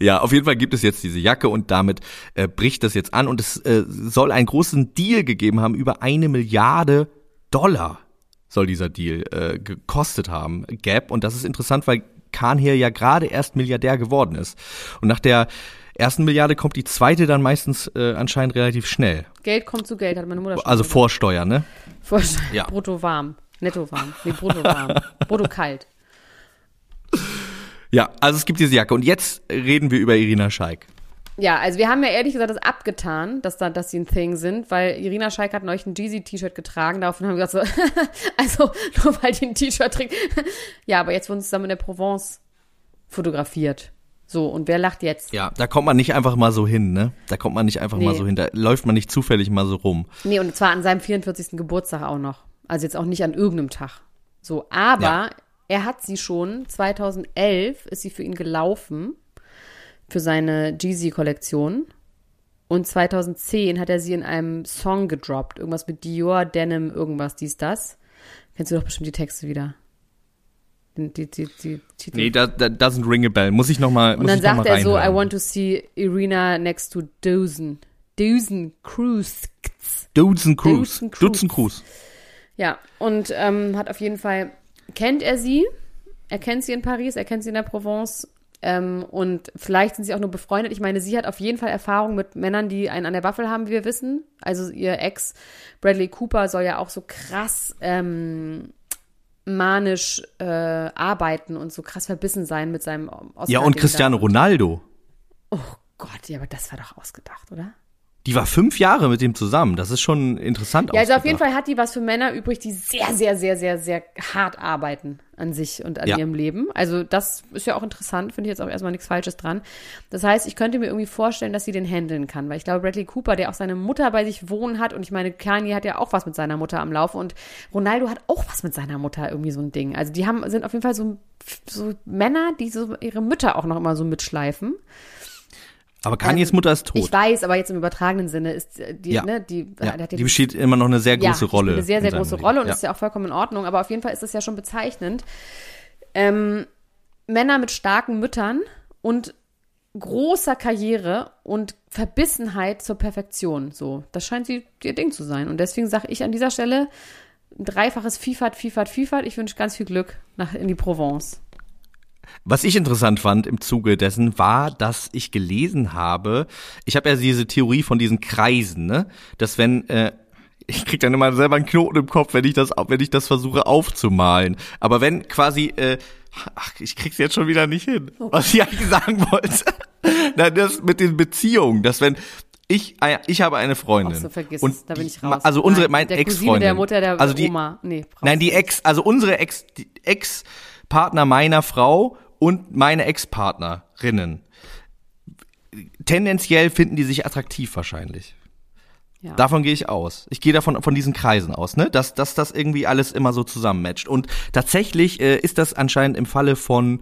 Ja, auf jeden Fall gibt es jetzt diese Jacke und damit äh, bricht das jetzt an und es äh, soll einen großen Deal gegeben haben über eine Milliarde Dollar soll dieser Deal äh, gekostet haben, Gap und das ist interessant, weil Kahn hier ja gerade erst Milliardär geworden ist und nach der ersten Milliarde kommt die zweite dann meistens äh, anscheinend relativ schnell, Geld kommt zu Geld, hat meine Mutter schon also gesagt. vor Steuer, ne? Vorstellen. Ja. Brutto warm. Netto warm. Nee, brutto warm. (laughs) brutto kalt. Ja, also es gibt diese Jacke und jetzt reden wir über Irina Scheik. Ja, also wir haben ja ehrlich gesagt das abgetan, dass, da, dass sie ein Thing sind, weil Irina Scheik hat neulich ein Jeezy-T-Shirt getragen, daraufhin haben wir gesagt so, (laughs) also nur weil die ein T-Shirt trägt. ja, aber jetzt wurden sie zusammen in der Provence fotografiert. So, und wer lacht jetzt? Ja, da kommt man nicht einfach mal so hin, ne? Da kommt man nicht einfach mal Nee. so hin, da läuft man nicht zufällig mal so rum. Nee, und zwar an seinem 44. Geburtstag auch noch. Also jetzt auch nicht an irgendeinem Tag. So, aber Ja. Er hat sie schon, 2011 ist sie für ihn gelaufen, für seine Jeezy-Kollektion. Und 2010 hat er sie in einem Song gedroppt. Irgendwas mit Dior, Denim, irgendwas, dies, das. Kennst du doch bestimmt die Texte wieder. Die, die, die, die. Nee, da, da doesn't ring a bell. Muss ich noch mal, Und dann sagt er so, I want to see Irina next to Dozen. Dozen Cruise. Dutzen Cruise. Dutzen Cruise. Ja, und ähm, hat auf jeden Fall, kennt er sie, er kennt sie in Paris, er kennt sie in der Provence Ähm, und vielleicht sind sie auch nur befreundet. Ich meine, sie hat auf jeden Fall Erfahrung mit Männern, die einen an der Waffel haben, wie wir wissen. Also ihr Ex Bradley Cooper soll ja auch so krass ähm, manisch äh, arbeiten und so krass verbissen sein mit seinem Oscar. Ja, und Cristiano Ronaldo. Oh Gott, ja, aber das war doch ausgedacht, oder? Die war fünf Jahre mit dem zusammen. Das ist schon interessant. Ja, also auf jeden Fall hat die was für Männer übrig, die sehr, sehr, sehr, sehr, sehr hart arbeiten an sich und an Ja. ihrem Leben. Also das ist ja auch interessant, finde ich jetzt auch erstmal nichts Falsches dran. Das heißt, ich könnte mir irgendwie vorstellen, dass sie den handeln kann, weil ich glaube, Bradley Cooper, der auch seine Mutter bei sich wohnen hat und ich meine, Kanye hat ja auch was mit seiner Mutter am Laufe und Ronaldo hat auch was mit seiner Mutter irgendwie so ein Ding. Also die haben, sind auf jeden Fall so, so Männer, die so ihre Mütter auch noch immer so mitschleifen. Aber Kanyes Mutter ist tot. Ähm, Ich weiß, aber jetzt im übertragenen Sinne ist äh, die, Ja. ne, die, ja, die die besteht immer noch eine sehr große ja, Rolle. Eine sehr, sehr große Leben. Rolle und ist ja auch vollkommen in Ordnung. Aber auf jeden Fall ist das ja schon bezeichnend. Ähm, Männer mit starken Müttern und großer Karriere und Verbissenheit zur Perfektion. So, das scheint sie ihr Ding zu sein. Und deswegen sage ich an dieser Stelle ein dreifaches Fifat, Fifat, Fifat. Ich wünsche ganz viel Glück nach in die Provence. Was ich interessant fand im Zuge dessen war, dass ich gelesen habe, ich habe ja diese Theorie von diesen Kreisen, ne, dass wenn äh, ich krieg dann immer selber einen Knoten im Kopf, wenn ich das, wenn ich das versuche aufzumalen. Aber wenn quasi, äh, ach, ich krieg's jetzt schon wieder nicht hin, was ich eigentlich sagen wollte. (laughs) Na, das mit den Beziehungen, dass wenn ich, äh, ich habe eine Freundin. Ach so, vergiss und da bin ich raus. Also unsere, Nein, mein der Cousine Ex-Freundin. der Mutter der also die, Oma. Nee, Nein, die Ex, also unsere Ex, die Ex-Partner meiner Frau und meine Ex-Partnerinnen. Tendenziell finden die sich attraktiv wahrscheinlich. Ja. Davon gehe ich aus. Ich gehe davon von diesen Kreisen aus, ne, dass, dass das irgendwie alles immer so zusammenmatcht. Und tatsächlich äh, ist das anscheinend im Falle von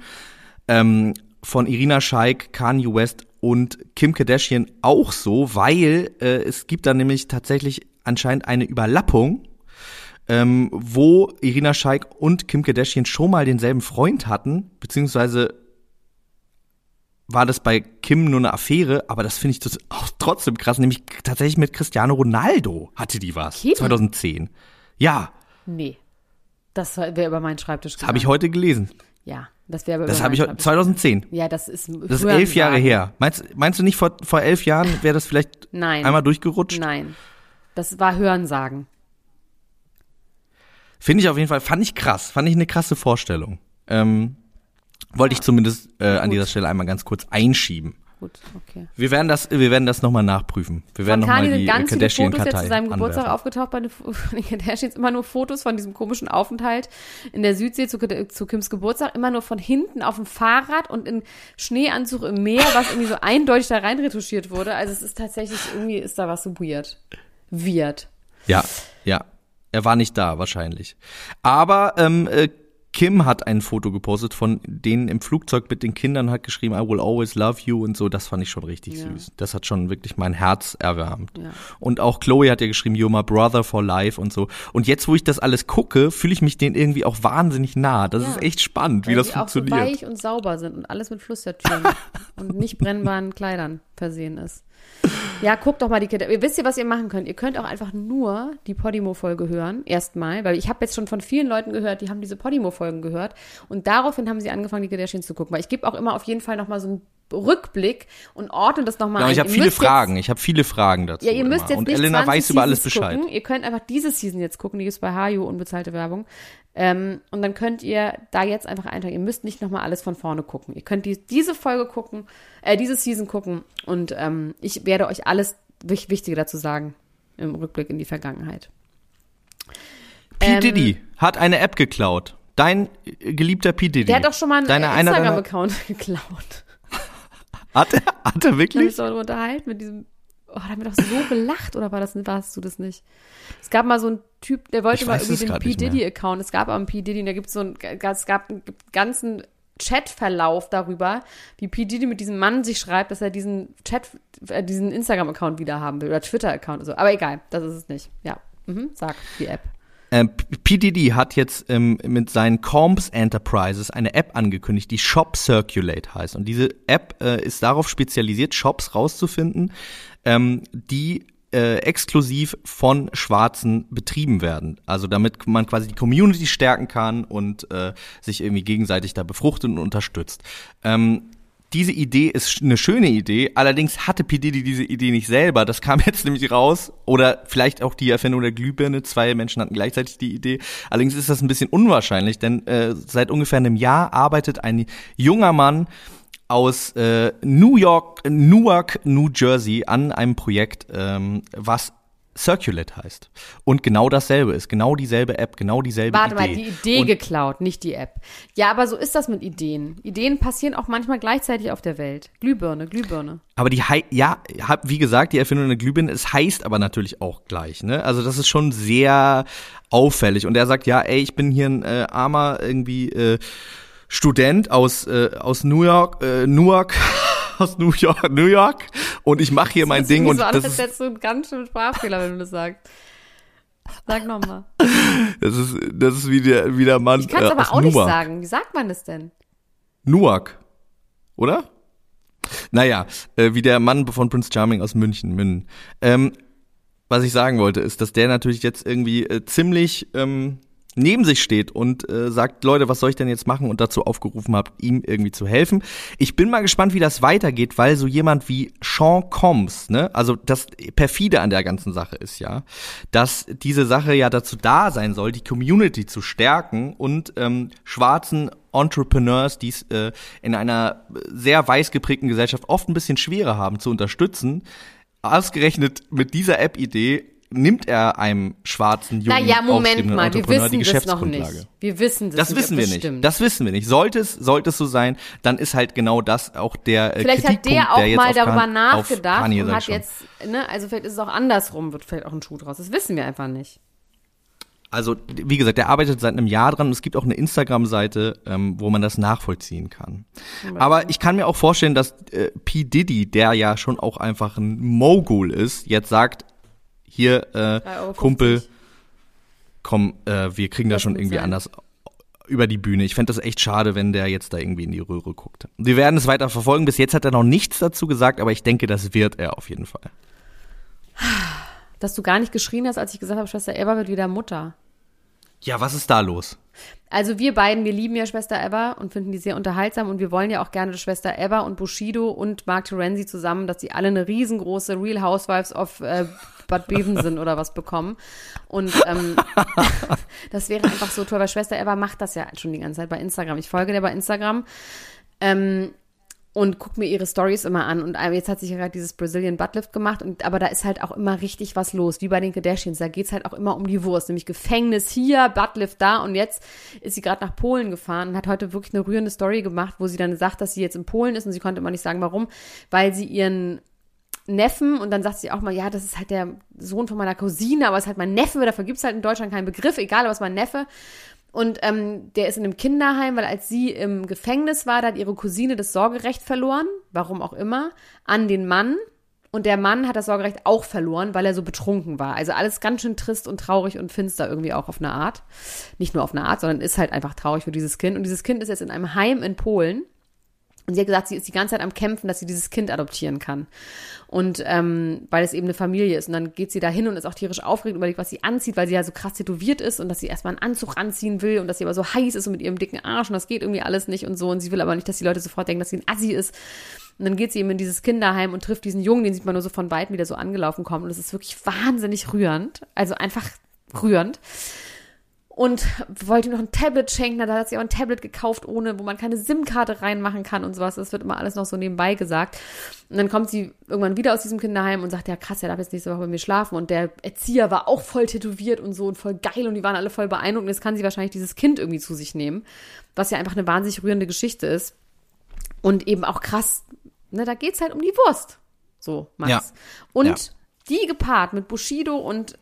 ähm, von Irina Shayk, Kanye West und Kim Kardashian auch so, weil äh, es gibt da nämlich tatsächlich anscheinend eine Überlappung, ähm, wo Irina Shayk und Kim Kardashian schon mal denselben Freund hatten, beziehungsweise war das bei Kim nur eine Affäre, aber das finde ich auch trotzdem krass, nämlich tatsächlich mit Cristiano Ronaldo hatte die was, Kim? 2010. Ja, Nee. Das wäre über meinen Schreibtisch das habe ich heute gelesen. Ja, das wäre aber Das über habe ich heute, Schreibtisch. 2010. Ja, das ist Das ist elf Jahre her. Meinst, meinst du nicht, vor, vor elf Jahren wäre das vielleicht Nein. einmal durchgerutscht? Nein. Das war Hörensagen. Finde ich auf jeden Fall, fand ich krass, fand ich eine krasse Vorstellung. Ähm, wollte ich zumindest äh, an dieser Stelle einmal ganz kurz einschieben. Gut, okay. Wir werden das, wir werden das nochmal nachprüfen. Wir werden nochmal die ganz viele kardashian Fotos jetzt zu seinem Geburtstag anwerfen. aufgetaucht bei (laughs) den Kardashians. Immer nur Fotos von diesem komischen Aufenthalt in der Südsee zu, zu Kims Geburtstag. Immer nur von hinten auf dem Fahrrad und in Schneeanzug im Meer, was irgendwie so (laughs) eindeutig da rein retuschiert wurde. Also es ist tatsächlich, irgendwie ist da was so weird. Weird. Ja, ja. Er war nicht da, wahrscheinlich. Aber ähm, äh, Kim hat ein Foto gepostet von denen im Flugzeug mit den Kindern, hat geschrieben, I will always love you und so. Das fand ich schon richtig Ja. süß. Das hat schon wirklich mein Herz erwärmt. Ja. Und auch Chloe hat ja geschrieben, you're my brother for life und so. Und jetzt, wo ich das alles gucke, fühle ich mich denen irgendwie auch wahnsinnig nah. Das Ja. ist echt spannend, wie Weil das die auch so funktioniert. weich und sauber sind und alles mit Flüstertüren (laughs) und nicht brennbaren Kleidern versehen ist. Ja, guckt doch mal die Kinder. Ihr wisst ihr, was ihr machen könnt? Ihr könnt auch einfach nur die Podimo-Folge hören, erstmal, weil ich habe jetzt schon von vielen Leuten gehört, die haben diese Podimo-Folgen gehört und daraufhin haben sie angefangen, die Kardashians zu gucken. Weil ich gebe auch immer auf jeden Fall nochmal so einen Rückblick und ordne das nochmal Ja, ein. ich habe viele müsst jetzt- Fragen. Ich habe viele Fragen dazu. ja, ihr müsst immer. jetzt und nicht Elena 20 weiß über alles Bescheid. Gucken. Ihr könnt einfach diese Season jetzt gucken, die ist bei Hayu, unbezahlte Werbung. Ähm, und dann könnt ihr da jetzt einfach eintragen. Ihr müsst nicht nochmal alles von vorne gucken. Ihr könnt die, diese Folge gucken, äh, diese Season gucken und ähm, ich werde euch alles Wich- Wichtige dazu sagen im Rückblick in die Vergangenheit. P. Ähm, Diddy hat eine App geklaut. Dein geliebter P. Diddy. Der hat doch schon mal einen deiner, Instagram-Account (laughs) geklaut. Hat, er, hat er wirklich? uns darüber unterhalten mit diesem. Oh, da haben wir doch so gelacht, oder war das, warst du das nicht? Es gab mal so einen Typ, der wollte Ich mal irgendwie den P. Diddy-Account. Es gab aber einen P. Diddy und da gibt es so einen, es gab einen ganzen Chatverlauf darüber, wie P. Diddy mit diesem Mann sich schreibt, dass er diesen Chat, äh, diesen Instagram-Account wieder haben will oder Twitter-Account und so. Aber egal, das ist es nicht. Ja, mhm, sag die App. Ähm, P. Diddy hat jetzt ähm, mit seinen Combs Enterprises eine App angekündigt, die Shop Circulate heißt. Und diese App äh, ist darauf spezialisiert, Shops rauszufinden, ähm, die äh, exklusiv von Schwarzen betrieben werden. Also damit man quasi die Community stärken kann und äh, sich irgendwie gegenseitig da befruchtet und unterstützt. Ähm, diese Idee ist eine schöne Idee, allerdings hatte P. Diese Idee nicht selber. Das kam (laughs) jetzt nämlich raus. Oder vielleicht auch die Erfindung der Glühbirne. Zwei Menschen hatten gleichzeitig die Idee. Allerdings ist das ein bisschen unwahrscheinlich, denn äh, seit ungefähr einem Jahr arbeitet ein junger Mann aus äh, New York, Newark, New Jersey an einem Projekt, ähm, was Circulate heißt. Und genau dasselbe ist, genau dieselbe App, genau dieselbe Warte Idee. mal, die Idee Und geklaut, nicht die App. Ja, aber so ist das mit Ideen. Ideen passieren auch manchmal gleichzeitig auf der Welt. Glühbirne, Glühbirne. Aber die, ja, wie gesagt, die Erfindung der Glühbirne, es heißt aber natürlich auch gleich, ne? Also das ist schon sehr auffällig. Und er sagt, ja, ey, ich bin hier ein äh, armer irgendwie äh, Student aus äh, aus New York, äh, Newark, (laughs) aus New York, New York, und ich mache hier mein Das Ding ist und so an, das ist, hättest du einen ganz schönen Sprachfehler, wenn du das sagst. Sag nochmal. das ist das ist wie der wie der Mann Ich kann es äh, aber auch nicht Newark. sagen. Wie sagt man das denn? Newark, oder? Naja, äh, wie der Mann von Prince Charming aus München, München. Ähm, was ich sagen wollte, ist, dass der natürlich jetzt irgendwie äh, ziemlich ähm, neben sich steht und äh, sagt, Leute, was soll ich denn jetzt machen? Und dazu aufgerufen habe, ihm irgendwie zu helfen. Ich bin mal gespannt, wie das weitergeht, weil so jemand wie Sean Combs, ne, also das perfide an der ganzen Sache ist ja, dass diese Sache ja dazu da sein soll, die Community zu stärken und ähm, schwarzen Entrepreneurs, die es äh, in einer sehr weiß geprägten Gesellschaft oft ein bisschen schwerer haben zu unterstützen. Ausgerechnet mit dieser App-Idee nimmt er einem schwarzen, jungen, Naja, Moment mal, wir Entrepreneur die wissen das noch Geschäftsgrundlage. nicht. Wir wissen das, Das nicht, wissen wir das nicht. Stimmt. Das wissen wir nicht. Sollte es, sollte es so sein, dann ist halt genau das auch der äh, Vielleicht hat Kritikpunkt, der auch mal darüber Kan- nachgedacht Kanye, und hat schon. jetzt, ne, also vielleicht ist es auch andersrum, wird vielleicht auch ein Schuh draus. Das wissen wir einfach nicht. Also, wie gesagt, der arbeitet seit einem Jahr dran und es gibt auch eine Instagram-Seite, ähm, wo man das nachvollziehen kann. Aber ich kann mir auch vorstellen, dass äh, P. Diddy, der ja schon auch einfach ein Mogul ist, jetzt sagt, hier, äh, 3,50 Euro. Kumpel, komm, äh, wir kriegen das Das schon irgendwie sein. anders über die Bühne. Ich fände das echt schade, wenn der jetzt da irgendwie in die Röhre guckt. Wir werden es weiter verfolgen. Bis jetzt hat er noch nichts dazu gesagt, aber ich denke, das wird er auf jeden Fall. Dass du gar nicht geschrien hast, als ich gesagt habe, Schwester Eva wird wieder Mutter. Ja, was ist da los? Also wir beiden, wir lieben ja Schwester Eva und finden die sehr unterhaltsam und wir wollen ja auch gerne Schwester Eva und Bushido und Mark Terenzi zusammen, dass die alle eine riesengroße Real Housewives of äh, Bad Bevensen oder was bekommen. Und ähm, (laughs) das wäre einfach so toll, weil Schwester Eva macht das ja schon die ganze Zeit bei Instagram. Ich folge der bei Instagram. Ähm, und guck mir ihre Stories immer an. Und äh, jetzt hat sich ja gerade dieses Brazilian Buttlift gemacht. Und, aber da ist halt auch immer richtig was los, wie bei den Kardashians. Da geht's halt auch immer um die Wurst, nämlich Gefängnis hier, Buttlift da. Und jetzt ist sie gerade nach Polen gefahren und hat heute wirklich eine rührende Story gemacht, wo sie dann sagt, dass sie jetzt in Polen ist und sie konnte immer nicht sagen, warum, weil sie ihren Neffen und dann sagt sie auch mal, ja, das ist halt der Sohn von meiner Cousine, aber es ist halt mein Neffe, dafür gibt's halt in Deutschland keinen Begriff, egal, aber es ist mein Neffe. Und ähm, der ist in einem Kinderheim, weil als sie im Gefängnis war, da hat ihre Cousine das Sorgerecht verloren, warum auch immer, an den Mann. Und der Mann hat das Sorgerecht auch verloren, weil er so betrunken war. Also alles ganz schön trist und traurig und finster irgendwie auch auf eine Art. Nicht nur auf eine Art, sondern ist halt einfach traurig für dieses Kind. Und dieses Kind ist jetzt in einem Heim in Polen. Und sie hat gesagt, sie ist die ganze Zeit am Kämpfen, dass sie dieses Kind adoptieren kann. Und ähm, weil es eben eine Familie ist. Und dann geht sie da hin und ist auch tierisch aufgeregt, überlegt, was sie anzieht, weil sie ja so krass tätowiert ist und dass sie erstmal einen Anzug anziehen will und dass sie aber so heiß ist und mit ihrem dicken Arsch und das geht irgendwie alles nicht und so. Und sie will aber nicht, dass die Leute sofort denken, dass sie ein Assi ist. Und dann geht sie eben in dieses Kinderheim und trifft diesen Jungen, den sieht man nur so von weitem, wie der so angelaufen kommt. Und das ist wirklich wahnsinnig rührend. Also einfach rührend und wollte ihm noch ein Tablet schenken. Da hat sie auch ein Tablet gekauft, ohne, wo man keine SIM-Karte reinmachen kann und sowas. Das wird immer alles noch so nebenbei gesagt. Und dann kommt sie irgendwann wieder aus diesem Kinderheim und sagt, ja krass, er darf jetzt nächste Woche bei mir schlafen. Und der Erzieher war auch voll tätowiert und so und voll geil und die waren alle voll beeindruckt. Und jetzt kann sie wahrscheinlich dieses Kind irgendwie zu sich nehmen, was ja einfach eine wahnsinnig rührende Geschichte ist. Und eben auch krass, ne, da geht's halt um die Wurst. So, Max. Ja. Und Ja. die gepaart mit Bushido und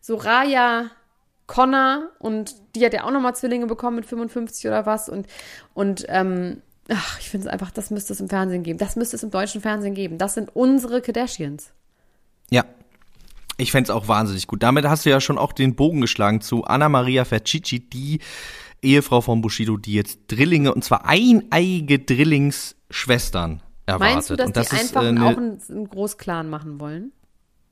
Soraya Connor und die hat ja auch nochmal Zwillinge bekommen mit 55 oder was und, und ähm, ach, ich finde es einfach, das müsste es im Fernsehen geben. Das müsste es im deutschen Fernsehen geben. Das sind unsere Kardashians. Ja. Ich fänd's auch wahnsinnig gut. Damit hast du ja schon auch den Bogen geschlagen zu Anna Maria Fercici, die Ehefrau von Bushido, die jetzt Drillinge, und zwar eineige Drillingsschwestern erwartet. Meinst du, dass und das die ist, einfach äh, ne- auch einen, einen Großclan machen wollen?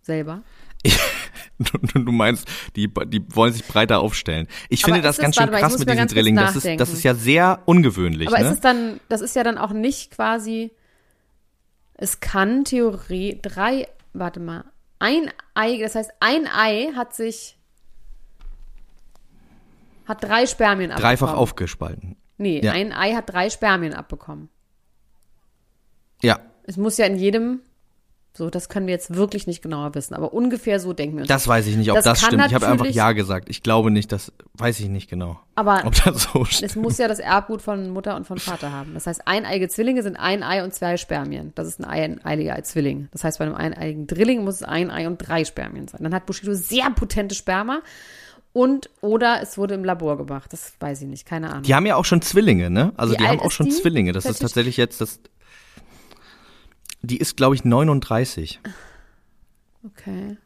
Selber? (laughs) du, du meinst, die, die wollen sich breiter aufstellen. Ich Aber finde das ganz schön mal, krass mit diesen Drillingen. Das ist, das ist ja sehr ungewöhnlich. Aber ne? ist es dann, das ist ja dann auch nicht quasi, es kann Theorie drei, warte mal, ein Ei, das heißt, ein Ei hat sich, hat drei Spermien abbekommen. Dreifach aufgespalten. Nee, Ja. ein Ei hat drei Spermien abbekommen. Ja, Es muss ja in jedem, so, das können wir jetzt wirklich nicht genauer wissen, aber ungefähr so denken wir uns. das weiß ich nicht, ob Das das, stimmt. Ich habe einfach Ja gesagt. Ich glaube nicht, das weiß ich nicht genau. aber Ob das so stimmt. es muss ja das Erbgut von Mutter und von Vater haben. Das heißt, eineige Zwillinge sind ein Ei und zwei Spermien. Das ist ein eineiliger Zwilling. Das heißt, bei einem eineigen Drilling muss es ein Ei und drei Spermien sein. Dann hat Bushido sehr potente Sperma und oder es wurde im Labor gemacht. Das weiß ich nicht, keine Ahnung. Die haben ja auch schon Zwillinge, ne? Also Wie die haben auch schon die? Zwillinge. Das ist tatsächlich jetzt das. Die ist, glaube ich, 39. Okay.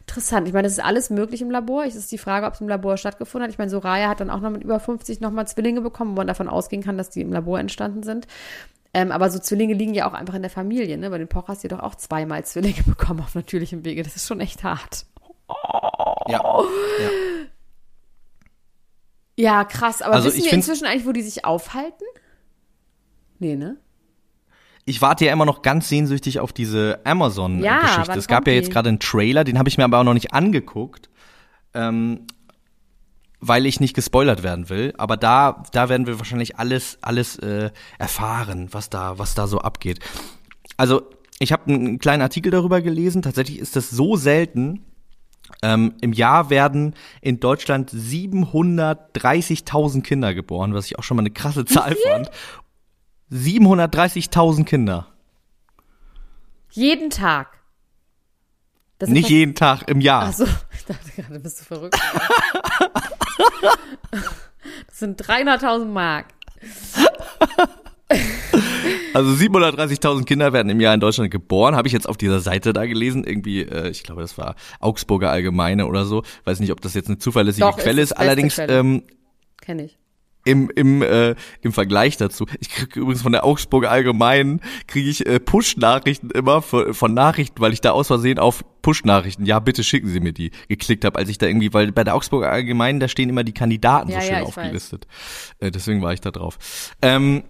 Interessant. Ich meine, das ist alles möglich im Labor. Es ist die Frage, ob es im Labor stattgefunden hat. Ich meine, Soraya hat dann auch noch mit über 50 nochmal Zwillinge bekommen, wo man davon ausgehen kann, dass die im Labor entstanden sind. Ähm, aber so Zwillinge liegen ja auch einfach in der Familie. Ne? Bei den Pochers die doch auch zweimal Zwillinge (laughs) bekommen auf natürlichem Wege. Das ist schon echt hart. Ja. ja. Ja, krass. Aber Also wissen wir inzwischen eigentlich, wo die sich aufhalten? Nee, ne? Ich warte ja immer noch ganz sehnsüchtig auf diese Ja, Amazon-Geschichte. wann es gab ja jetzt gerade einen Trailer, den habe ich mir aber auch noch nicht angeguckt, ähm, weil ich nicht gespoilert werden will. Aber da, da werden wir wahrscheinlich alles, alles äh, erfahren, was da, was da so abgeht. Also ich habe einen kleinen Artikel darüber gelesen. Tatsächlich ist das so selten. Ähm, Im Jahr werden in Deutschland 730.000 Kinder geboren, was ich auch schon mal eine krasse Zahl fand. 730.000 Kinder. Jeden Tag. Das Nicht jeden Tag im Jahr. Ach so, (laughs) ich dachte gerade, bist du verrückt. (laughs) Das sind 300.000 Mark. Also 730.000 Kinder werden im Jahr in Deutschland geboren. Habe ich jetzt auf dieser Seite da gelesen. Irgendwie, äh, ich glaube, das war Augsburger Allgemeine oder so. Weiß nicht, ob das jetzt eine zuverlässige Doch, Quelle ist ist. Allerdings Quelle. ähm, Kenne ich. Im, im, äh, im Vergleich dazu. Ich kriege übrigens von der Augsburger Allgemeinen kriege ich äh, Push-Nachrichten immer von, von Nachrichten, weil ich da aus Versehen auf Push-Nachrichten, ja bitte schicken Sie mir die, geklickt habe, als ich da irgendwie, weil bei der Augsburger Allgemeinen, da stehen immer die Kandidaten Ja, so ja, schön ich aufgelistet. Äh, deswegen war ich da drauf. Ähm,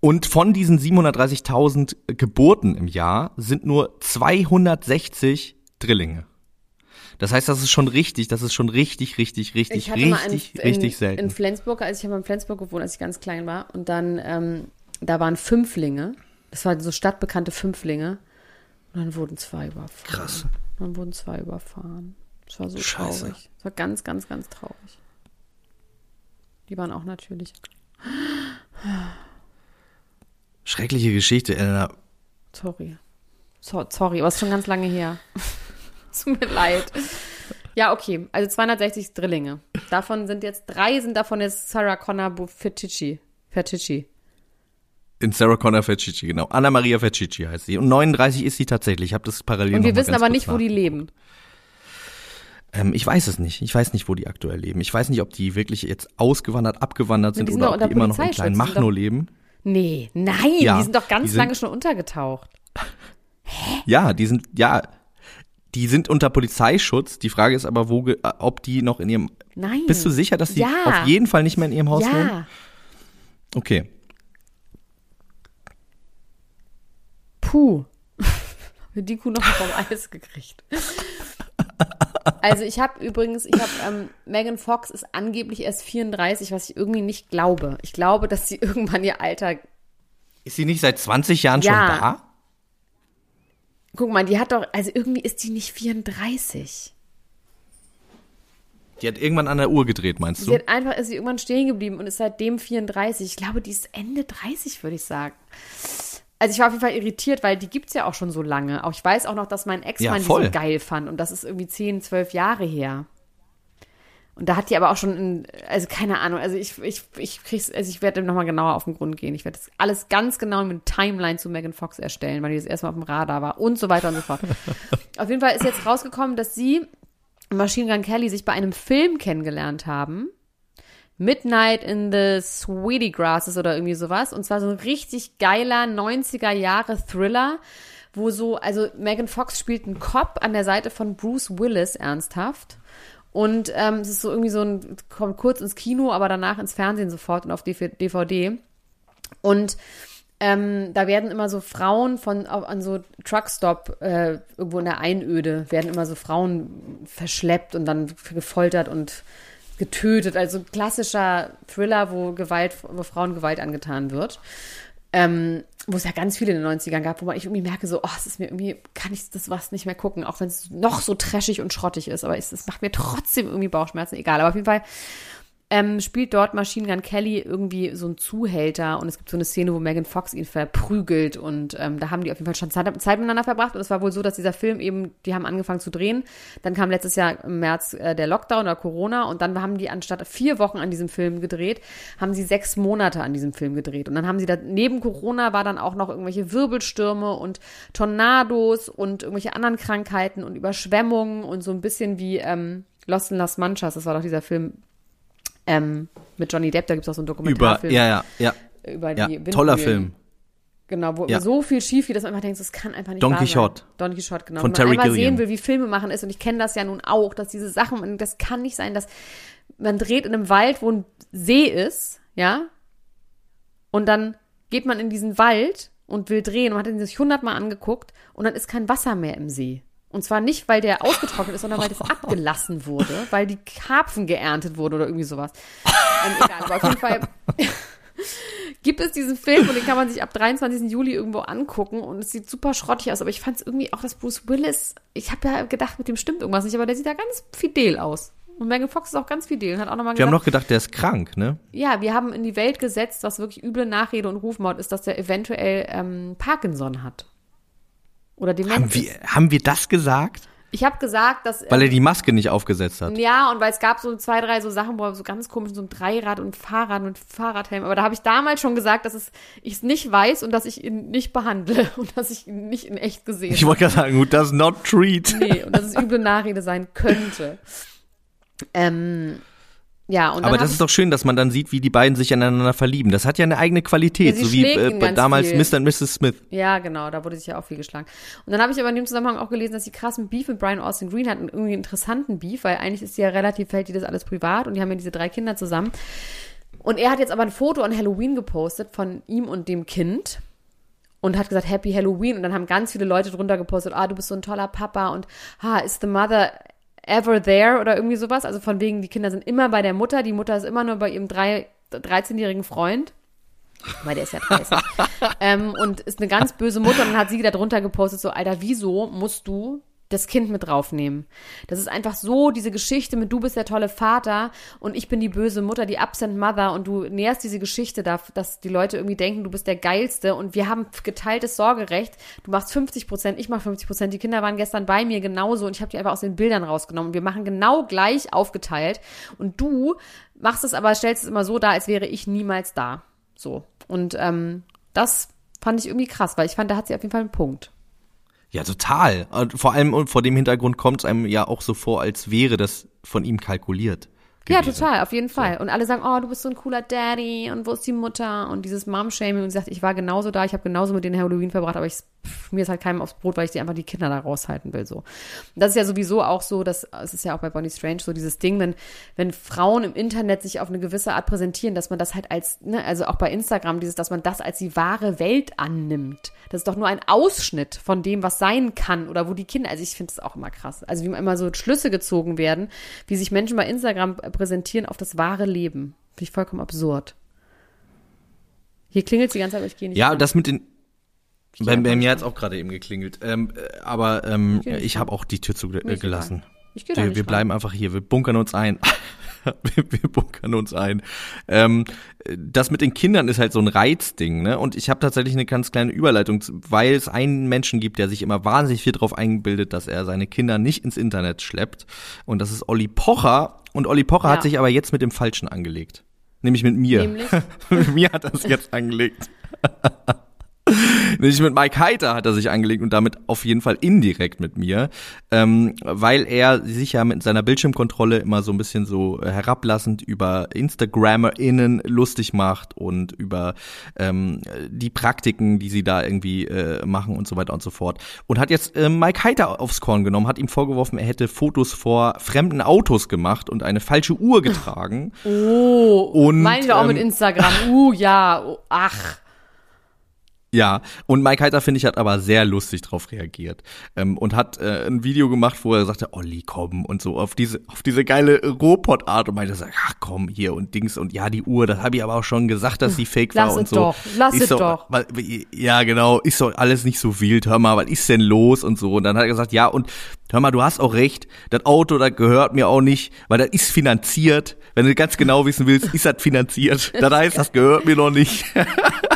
und von diesen 730.000 Geburten im Jahr sind nur 260 Drillinge. Das heißt, das ist schon richtig, das ist schon richtig, richtig, richtig, mal in, richtig, in, richtig selten. in Flensburg, als ich habe in Flensburg gewohnt, als ich ganz klein war. Und dann, ähm, da waren Fünflinge. Das waren so stadtbekannte Fünflinge. Und dann wurden zwei überfahren. Krass. Und dann wurden zwei überfahren. Das war so Scheiße. traurig. Das war ganz, ganz, ganz traurig. Die waren auch natürlich. Schreckliche Geschichte, Elena. Sorry. So, sorry, aber es ist schon ganz lange her. Tut mir leid. Ja, okay. Also 260 Drillinge. Davon sind jetzt, drei sind davon jetzt Sarah Connor Ferticci. Ferticci. In Sarah Connor Fercici, genau. Anna Maria Fercici heißt sie. Und 39 ist sie tatsächlich. Ich habe das parallel Und wir wissen aber nicht, wo die leben. Ähm, ich weiß es nicht. Ich weiß nicht, wo die aktuell leben. Ich weiß nicht, ob die wirklich jetzt ausgewandert, abgewandert sind sind oder ob die immer noch in kleinen Machno leben. Nee, nein, Ja, die sind doch ganz sind- lange schon untergetaucht. Ja, die sind, ja, die sind unter Polizeischutz. Die Frage ist aber, wo, äh, ob die noch in ihrem, Nein. bist du sicher, dass sie Ja. auf jeden Fall nicht mehr in ihrem Haus wohnen? Ja. Okay. Puh. (laughs) Die Kuh noch vom Eis gekriegt. Also ich habe übrigens, ich habe, ähm, Megan Fox ist angeblich erst 34, was ich irgendwie nicht glaube. Ich glaube, dass sie (laughs) irgendwann ihr Alter, Ist sie nicht seit 20 Jahren Ja. schon da? Guck mal, die hat doch, also irgendwie ist die nicht 34. Die hat irgendwann an der Uhr gedreht, meinst Sie du? hat einfach, ist sie irgendwann stehen geblieben und ist seitdem 34. Ich glaube, die ist Ende 30, würde ich sagen. Also ich war auf jeden Fall irritiert, weil die gibt's ja auch schon so lange. Auch ich weiß auch noch, dass mein Ja, Ex-Mann die voll. so geil fand und das ist irgendwie 10, 12 Jahre her. Und da hat die aber auch schon, in, also keine Ahnung, also ich, ich, ich krieg's, also ich werde dem nochmal genauer auf den Grund gehen. Ich werde das alles ganz genau mit Timeline zu Megan Fox erstellen, weil die das erstmal auf dem Radar war und so weiter und so fort. (laughs) auf jeden Fall ist jetzt rausgekommen, dass sie Machine Gun Kelly sich bei einem Film kennengelernt haben. Midnight in the Sweetie Grasses oder irgendwie sowas. Und zwar so ein richtig geiler 90er Jahre Thriller, wo so, also Megan Fox spielt einen Cop an der Seite von Bruce Willis ernsthaft. Und ähm, es ist so irgendwie so ein, kommt kurz ins Kino, aber danach ins Fernsehen sofort und auf DVD. Und ähm, da werden immer so Frauen von auf, an so Truckstop äh, irgendwo in der Einöde werden immer so Frauen verschleppt und dann gefoltert und getötet. Also klassischer Thriller, wo Gewalt, wo Frauen Gewalt angetan wird. Ähm, wo es ja ganz viele in den 90ern gab, wo man ich irgendwie merke, so, oh, es ist mir irgendwie, kann ich das was nicht mehr gucken, auch wenn es noch so trashig und schrottig ist, aber es, es macht mir trotzdem irgendwie Bauchschmerzen, egal. Aber auf jeden Fall ähm, spielt dort Machine Gun Kelly irgendwie so ein Zuhälter und es gibt so eine Szene, wo Megan Fox ihn verprügelt und ähm, da haben die auf jeden Fall schon Zeit, Zeit miteinander verbracht und es war wohl so, dass dieser Film eben, die haben angefangen zu drehen, dann kam letztes Jahr im März äh, der Lockdown oder Corona und dann haben die anstatt vier Wochen an diesem Film gedreht, haben sie sechs Monate an diesem Film gedreht. Und dann haben sie da, neben Corona war dann auch noch irgendwelche Wirbelstürme und Tornados und irgendwelche anderen Krankheiten und Überschwemmungen und so ein bisschen wie ähm, Lost in Las Manchas, das war doch dieser Film ähm, mit Johnny Depp, da gibt es auch so einen Dokumentarfilm. Über, ja, ja, ja. Über ja, die toller Film. Genau, wo Ja. so viel schief, wie das einfach denkst, das kann einfach nicht Don wahr Quixote. sein. Don Quixote, genau. Von Wenn Terry man einmal Gilliam. sehen will, wie Filme machen ist, und ich kenne das ja nun auch, dass diese Sachen, das kann nicht sein, dass man dreht in einem Wald, wo ein See ist, ja, und dann geht man in diesen Wald und will drehen und hat ihn sich hundertmal angeguckt und dann ist kein Wasser mehr im See. Und zwar nicht, weil der ausgetrocknet ist, sondern weil das (laughs) abgelassen wurde, weil die Karpfen geerntet wurde oder irgendwie sowas. Ähm, egal, aber auf jeden Fall (laughs) gibt es diesen Film und den kann man sich ab 23. Juli irgendwo angucken und es sieht super schrottig aus, aber ich fand es irgendwie auch, dass Bruce Willis, ich habe ja gedacht, mit dem stimmt irgendwas nicht, aber der sieht da ganz fidel aus. Und Megan Fox ist auch ganz fidel und hat auch nochmal Wir haben gesagt, noch gedacht, der ist krank, ne? ja, wir haben in die Welt gesetzt, was wirklich üble Nachrede und Rufmord ist, dass der eventuell ähm, Parkinson hat. Oder Demenz. Haben wir, haben wir das gesagt? Ich habe gesagt, dass Weil er die Maske nicht aufgesetzt hat. Ja, und weil es gab so zwei, drei so Sachen, wo er so ganz komisch so ein Dreirad und Fahrrad und Fahrradhelm. Aber da habe ich damals schon gesagt, dass es ich es nicht weiß und dass ich ihn nicht behandle (laughs) und dass ich ihn nicht in echt gesehen Ich wollte gerade sagen, who does not treat. Nee, und dass es üble Nachrede sein könnte. (laughs) Ähm, ja, und Aber das ist doch schön, dass man dann sieht, wie die beiden sich aneinander verlieben. Das hat ja eine eigene Qualität, Ja, so wie äh, damals viel. Mr. und Mrs. Smith. Ja, genau, da wurde sich ja auch viel geschlagen. Und dann habe ich aber in dem Zusammenhang auch gelesen, dass sie krassen Beef mit Brian Austin Green hatten, irgendwie einen interessanten Beef, weil eigentlich ist sie ja relativ, fällt die das alles privat und die haben ja diese drei Kinder zusammen. Und er hat jetzt aber ein Foto an Halloween gepostet von ihm und dem Kind und hat gesagt Happy Halloween und dann haben ganz viele Leute drunter gepostet, ah, du bist so ein toller Papa und ah, is the mother ever there oder irgendwie sowas. Also von wegen, die Kinder sind immer bei der Mutter, die Mutter ist immer nur bei ihrem drei, 13-jährigen Freund. Weil der ist ja 30. (laughs) ähm, und ist eine ganz böse Mutter und dann hat sie da drunter gepostet, so, Alter, wieso musst du das Kind mit draufnehmen? Das ist einfach so, diese Geschichte mit du bist der tolle Vater und ich bin die böse Mutter, die Absent Mother und du nährst diese Geschichte da, dass die Leute irgendwie denken, du bist der Geilste und wir haben geteiltes Sorgerecht. Du machst 50 Prozent, ich mach 50 Prozent. Die Kinder waren gestern bei mir genauso und ich habe die einfach aus den Bildern rausgenommen. Wir machen genau gleich aufgeteilt und du machst es aber, stellst es immer so dar, als wäre ich niemals da. So. Und ähm, das fand ich irgendwie krass, weil ich fand, da hat sie auf jeden Fall einen Punkt. Ja, total. Und vor allem und vor dem Hintergrund kommt es einem ja auch so vor, als wäre das von ihm kalkuliert. Ja, gewesen. total, auf jeden Fall. Und alle sagen, oh, du bist so ein cooler Daddy und wo ist die Mutter? Und dieses Mom-Shaming und sie sagt, ich war genauso da, ich habe genauso mit denen Halloween verbracht, aber ich, mir ist halt keinem aufs Brot, weil ich die einfach die Kinder da raushalten will. So. Das ist ja sowieso auch so, dass es ist ja auch bei Bonnie Strange so dieses Ding, wenn, wenn Frauen im Internet sich auf eine gewisse Art präsentieren, dass man das halt als, ne, also auch bei Instagram, dieses, dass man das als die wahre Welt annimmt. Das ist doch nur ein Ausschnitt von dem, was sein kann oder wo die Kinder, also ich finde das auch immer krass. Also wie immer so Schlüsse gezogen werden, wie sich Menschen bei Instagram präsentieren auf das wahre Leben. Finde ich vollkommen absurd. Hier klingelt die ganze Zeit, aber ich gehe nicht. Ja, ran. das mit den. Bei, bei mir ran. hat's auch gerade eben geklingelt. Ähm, äh, aber ähm, nicht ich habe auch die Tür zugelassen. Ich gehe da Wir, wir bleiben einfach hier. Wir bunkern uns ein. (laughs) wir, wir bunkern uns ein. Ähm, das mit den Kindern ist halt so ein Reizding, ne? Und ich habe tatsächlich eine ganz kleine Überleitung, weil es einen Menschen gibt, der sich immer wahnsinnig viel drauf einbildet, dass er seine Kinder nicht ins Internet schleppt. Und das ist Olli Pocher. Und Olli Pocher Ja. hat sich aber jetzt mit dem Falschen angelegt. Nämlich mit mir. Nämlich? (laughs) mit mir hat er es jetzt (laughs) angelegt. Nicht mit Mike Heiter hat er sich angelegt und damit auf jeden Fall indirekt mit mir, ähm, weil er sich ja mit seiner Bildschirmkontrolle immer so ein bisschen so äh, herablassend über InstagrammerInnen lustig macht und über ähm, die Praktiken, die sie da irgendwie äh, machen und so weiter und so fort. Und hat jetzt äh, Mike Heiter aufs Korn genommen, hat ihm vorgeworfen, er hätte Fotos vor fremden Autos gemacht und eine falsche Uhr getragen. Oh, Und, meine ich auch mit ähm, Instagram. Uh, ja, oh, ach. Ja, und Mike Heiter, finde ich, hat aber sehr lustig drauf reagiert ähm, und hat äh, ein Video gemacht, wo er sagte, Olli, komm und so auf diese auf diese geile Robot-Art und meinte, ach komm, hier und Dings und ja, die Uhr, das habe ich aber auch schon gesagt, dass die fake Lass war und so. doch, lass Ist es doch, doch. Weil, ja, genau, ist doch alles nicht so wild, hör mal, was ist denn los und so. Und dann hat er gesagt, ja, und hör mal, du hast auch recht, das Auto, das gehört mir auch nicht, weil das ist finanziert. Wenn du ganz genau wissen willst, ist das finanziert. (laughs) Das heißt, das gehört mir noch nicht. (laughs)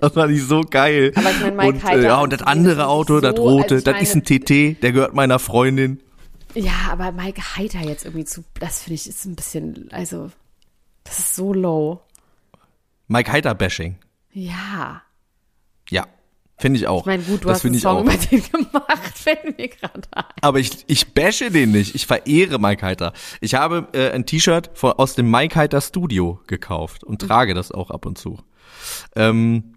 Das fand ich so geil. Aber ich mein, Mike und, Heiter äh, ja, und das das andere Auto, das so, rote, also das ist ein TT, der gehört meiner Freundin. Ja, aber Mike Heiter jetzt irgendwie zu, das finde ich ist ein bisschen, also, das ist so low. Mike Heiter Bashing. Ja. Ja, finde ich auch. Ich meine, gut, du das hast einen Song über den gemacht, (laughs) fällt mir gerade ein. Aber ich, ich bashe den nicht. Ich verehre Mike Heiter. Ich habe äh, ein T-Shirt aus dem Mike Heiter Studio gekauft und trage das auch ab und zu. Ähm,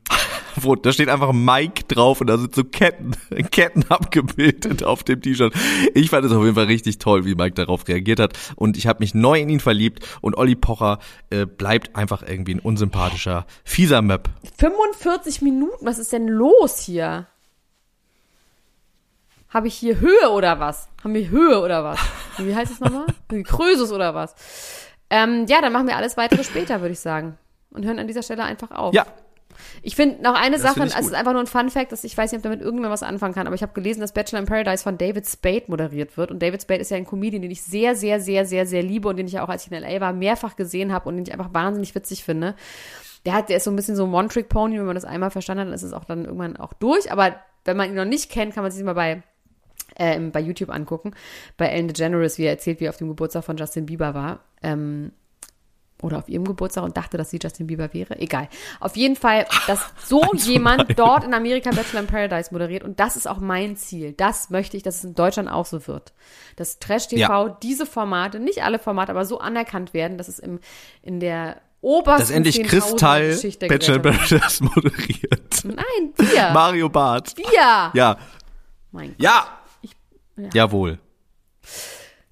wo, da steht einfach Mike drauf und da sind so Ketten, (laughs) Ketten abgebildet auf dem T-Shirt. Ich fand es auf jeden Fall richtig toll, wie Mike darauf reagiert hat. Und ich habe mich neu in ihn verliebt. Und Olli Pocher äh, bleibt einfach irgendwie ein unsympathischer, fieser Möb. 45 Minuten, was ist denn los hier? Habe ich hier Höhe oder was? Haben wir Höhe oder was? Wie heißt es nochmal? (laughs) Krösus oder was? Ähm, ja, dann machen wir alles weitere später, würde ich sagen. Und hören an dieser Stelle einfach auf. Ja, Ich finde noch eine Sache, finde ich also es gut. ist einfach nur ein Fun Fact, dass ich weiß nicht, ob damit irgendwer was anfangen kann, aber ich habe gelesen, dass Bachelor in Paradise von David Spade moderiert wird. Und David Spade ist ja ein Comedian, den ich sehr, sehr, sehr, sehr, sehr liebe und den ich auch, als ich in L.A. war, mehrfach gesehen habe und den ich einfach wahnsinnig witzig finde. Der hat, der ist so ein bisschen so ein One-Trick-Pony, wenn man das einmal verstanden hat, dann ist es auch dann irgendwann auch durch. Aber wenn man ihn noch nicht kennt, kann man sich mal bei äh, bei YouTube angucken, bei Ellen DeGeneres, wie er erzählt, wie er auf dem Geburtstag von Justin Bieber war. Ähm, oder auf ihrem Geburtstag und dachte, dass sie Justin Bieber wäre. Egal. Auf jeden Fall, dass so (laughs) jemand dort in Amerika Bachelor in Paradise moderiert. Und das ist auch mein Ziel. Das möchte ich, dass es in Deutschland auch so wird. Dass Trash TV, Ja. diese Formate, nicht alle Formate, aber so anerkannt werden, dass es im, in der obersten dass endlich 10.000 Kristall Bachelor in Paradise moderiert. Nein, wir. (laughs) Mario Barth. wir. Ja. Mein Gott. Ja. ja. Jawohl.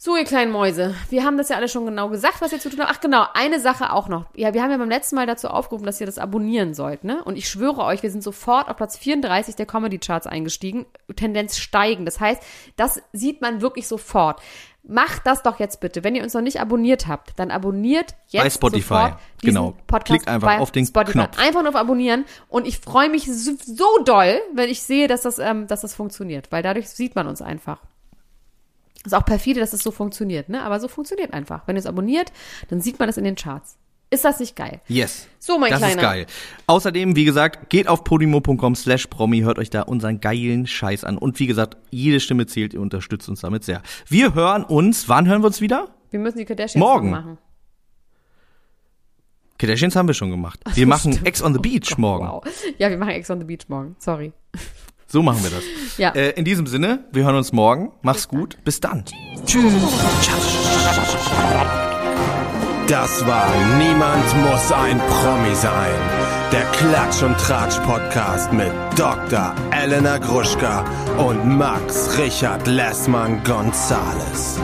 So, ihr kleinen Mäuse, wir haben das ja alle schon genau gesagt, was ihr zu tun habt. Ach genau, eine Sache auch noch. Ja, wir haben ja beim letzten Mal dazu aufgerufen, dass ihr das abonnieren sollt, ne? Und ich schwöre euch, wir sind sofort auf Platz 34 der Comedy-Charts eingestiegen, Tendenz steigen. Das heißt, das sieht man wirklich sofort. Macht das doch jetzt bitte. Wenn ihr uns noch nicht abonniert habt, dann abonniert jetzt Bei Spotify. sofort diesen Genau. Podcast Klickt einfach auf den Spotify. Knopf. Einfach nur auf abonnieren und ich freue mich so, so doll, wenn ich sehe, dass das, ähm, dass das funktioniert, weil dadurch sieht man uns einfach. Ist auch perfide, dass es so funktioniert, ne? Aber so funktioniert einfach. Wenn ihr es abonniert, dann sieht man es in den Charts. Ist das nicht geil? Yes. So, mein das Kleiner. ist geil. Außerdem, wie gesagt, geht auf podimo.com slash promi, hört euch da unseren geilen Scheiß an. Und wie gesagt, jede Stimme zählt, ihr unterstützt uns damit sehr. Wir hören uns, wann hören wir uns wieder? Wir müssen die Kardashians Morgen. machen. Kardashians haben wir schon gemacht. Wir machen Ex on the Beach morgen. Wow. Ja, wir machen Ex on the Beach morgen. Sorry. So machen wir das. Ja. Äh, in diesem Sinne, wir hören uns morgen. Mach's gut. Bis dann. Das war Niemand muss ein Promi sein. Der Klatsch und Tratsch Podcast mit Dr. Elena Gruschka und Max Richard Lessmann Gonzales.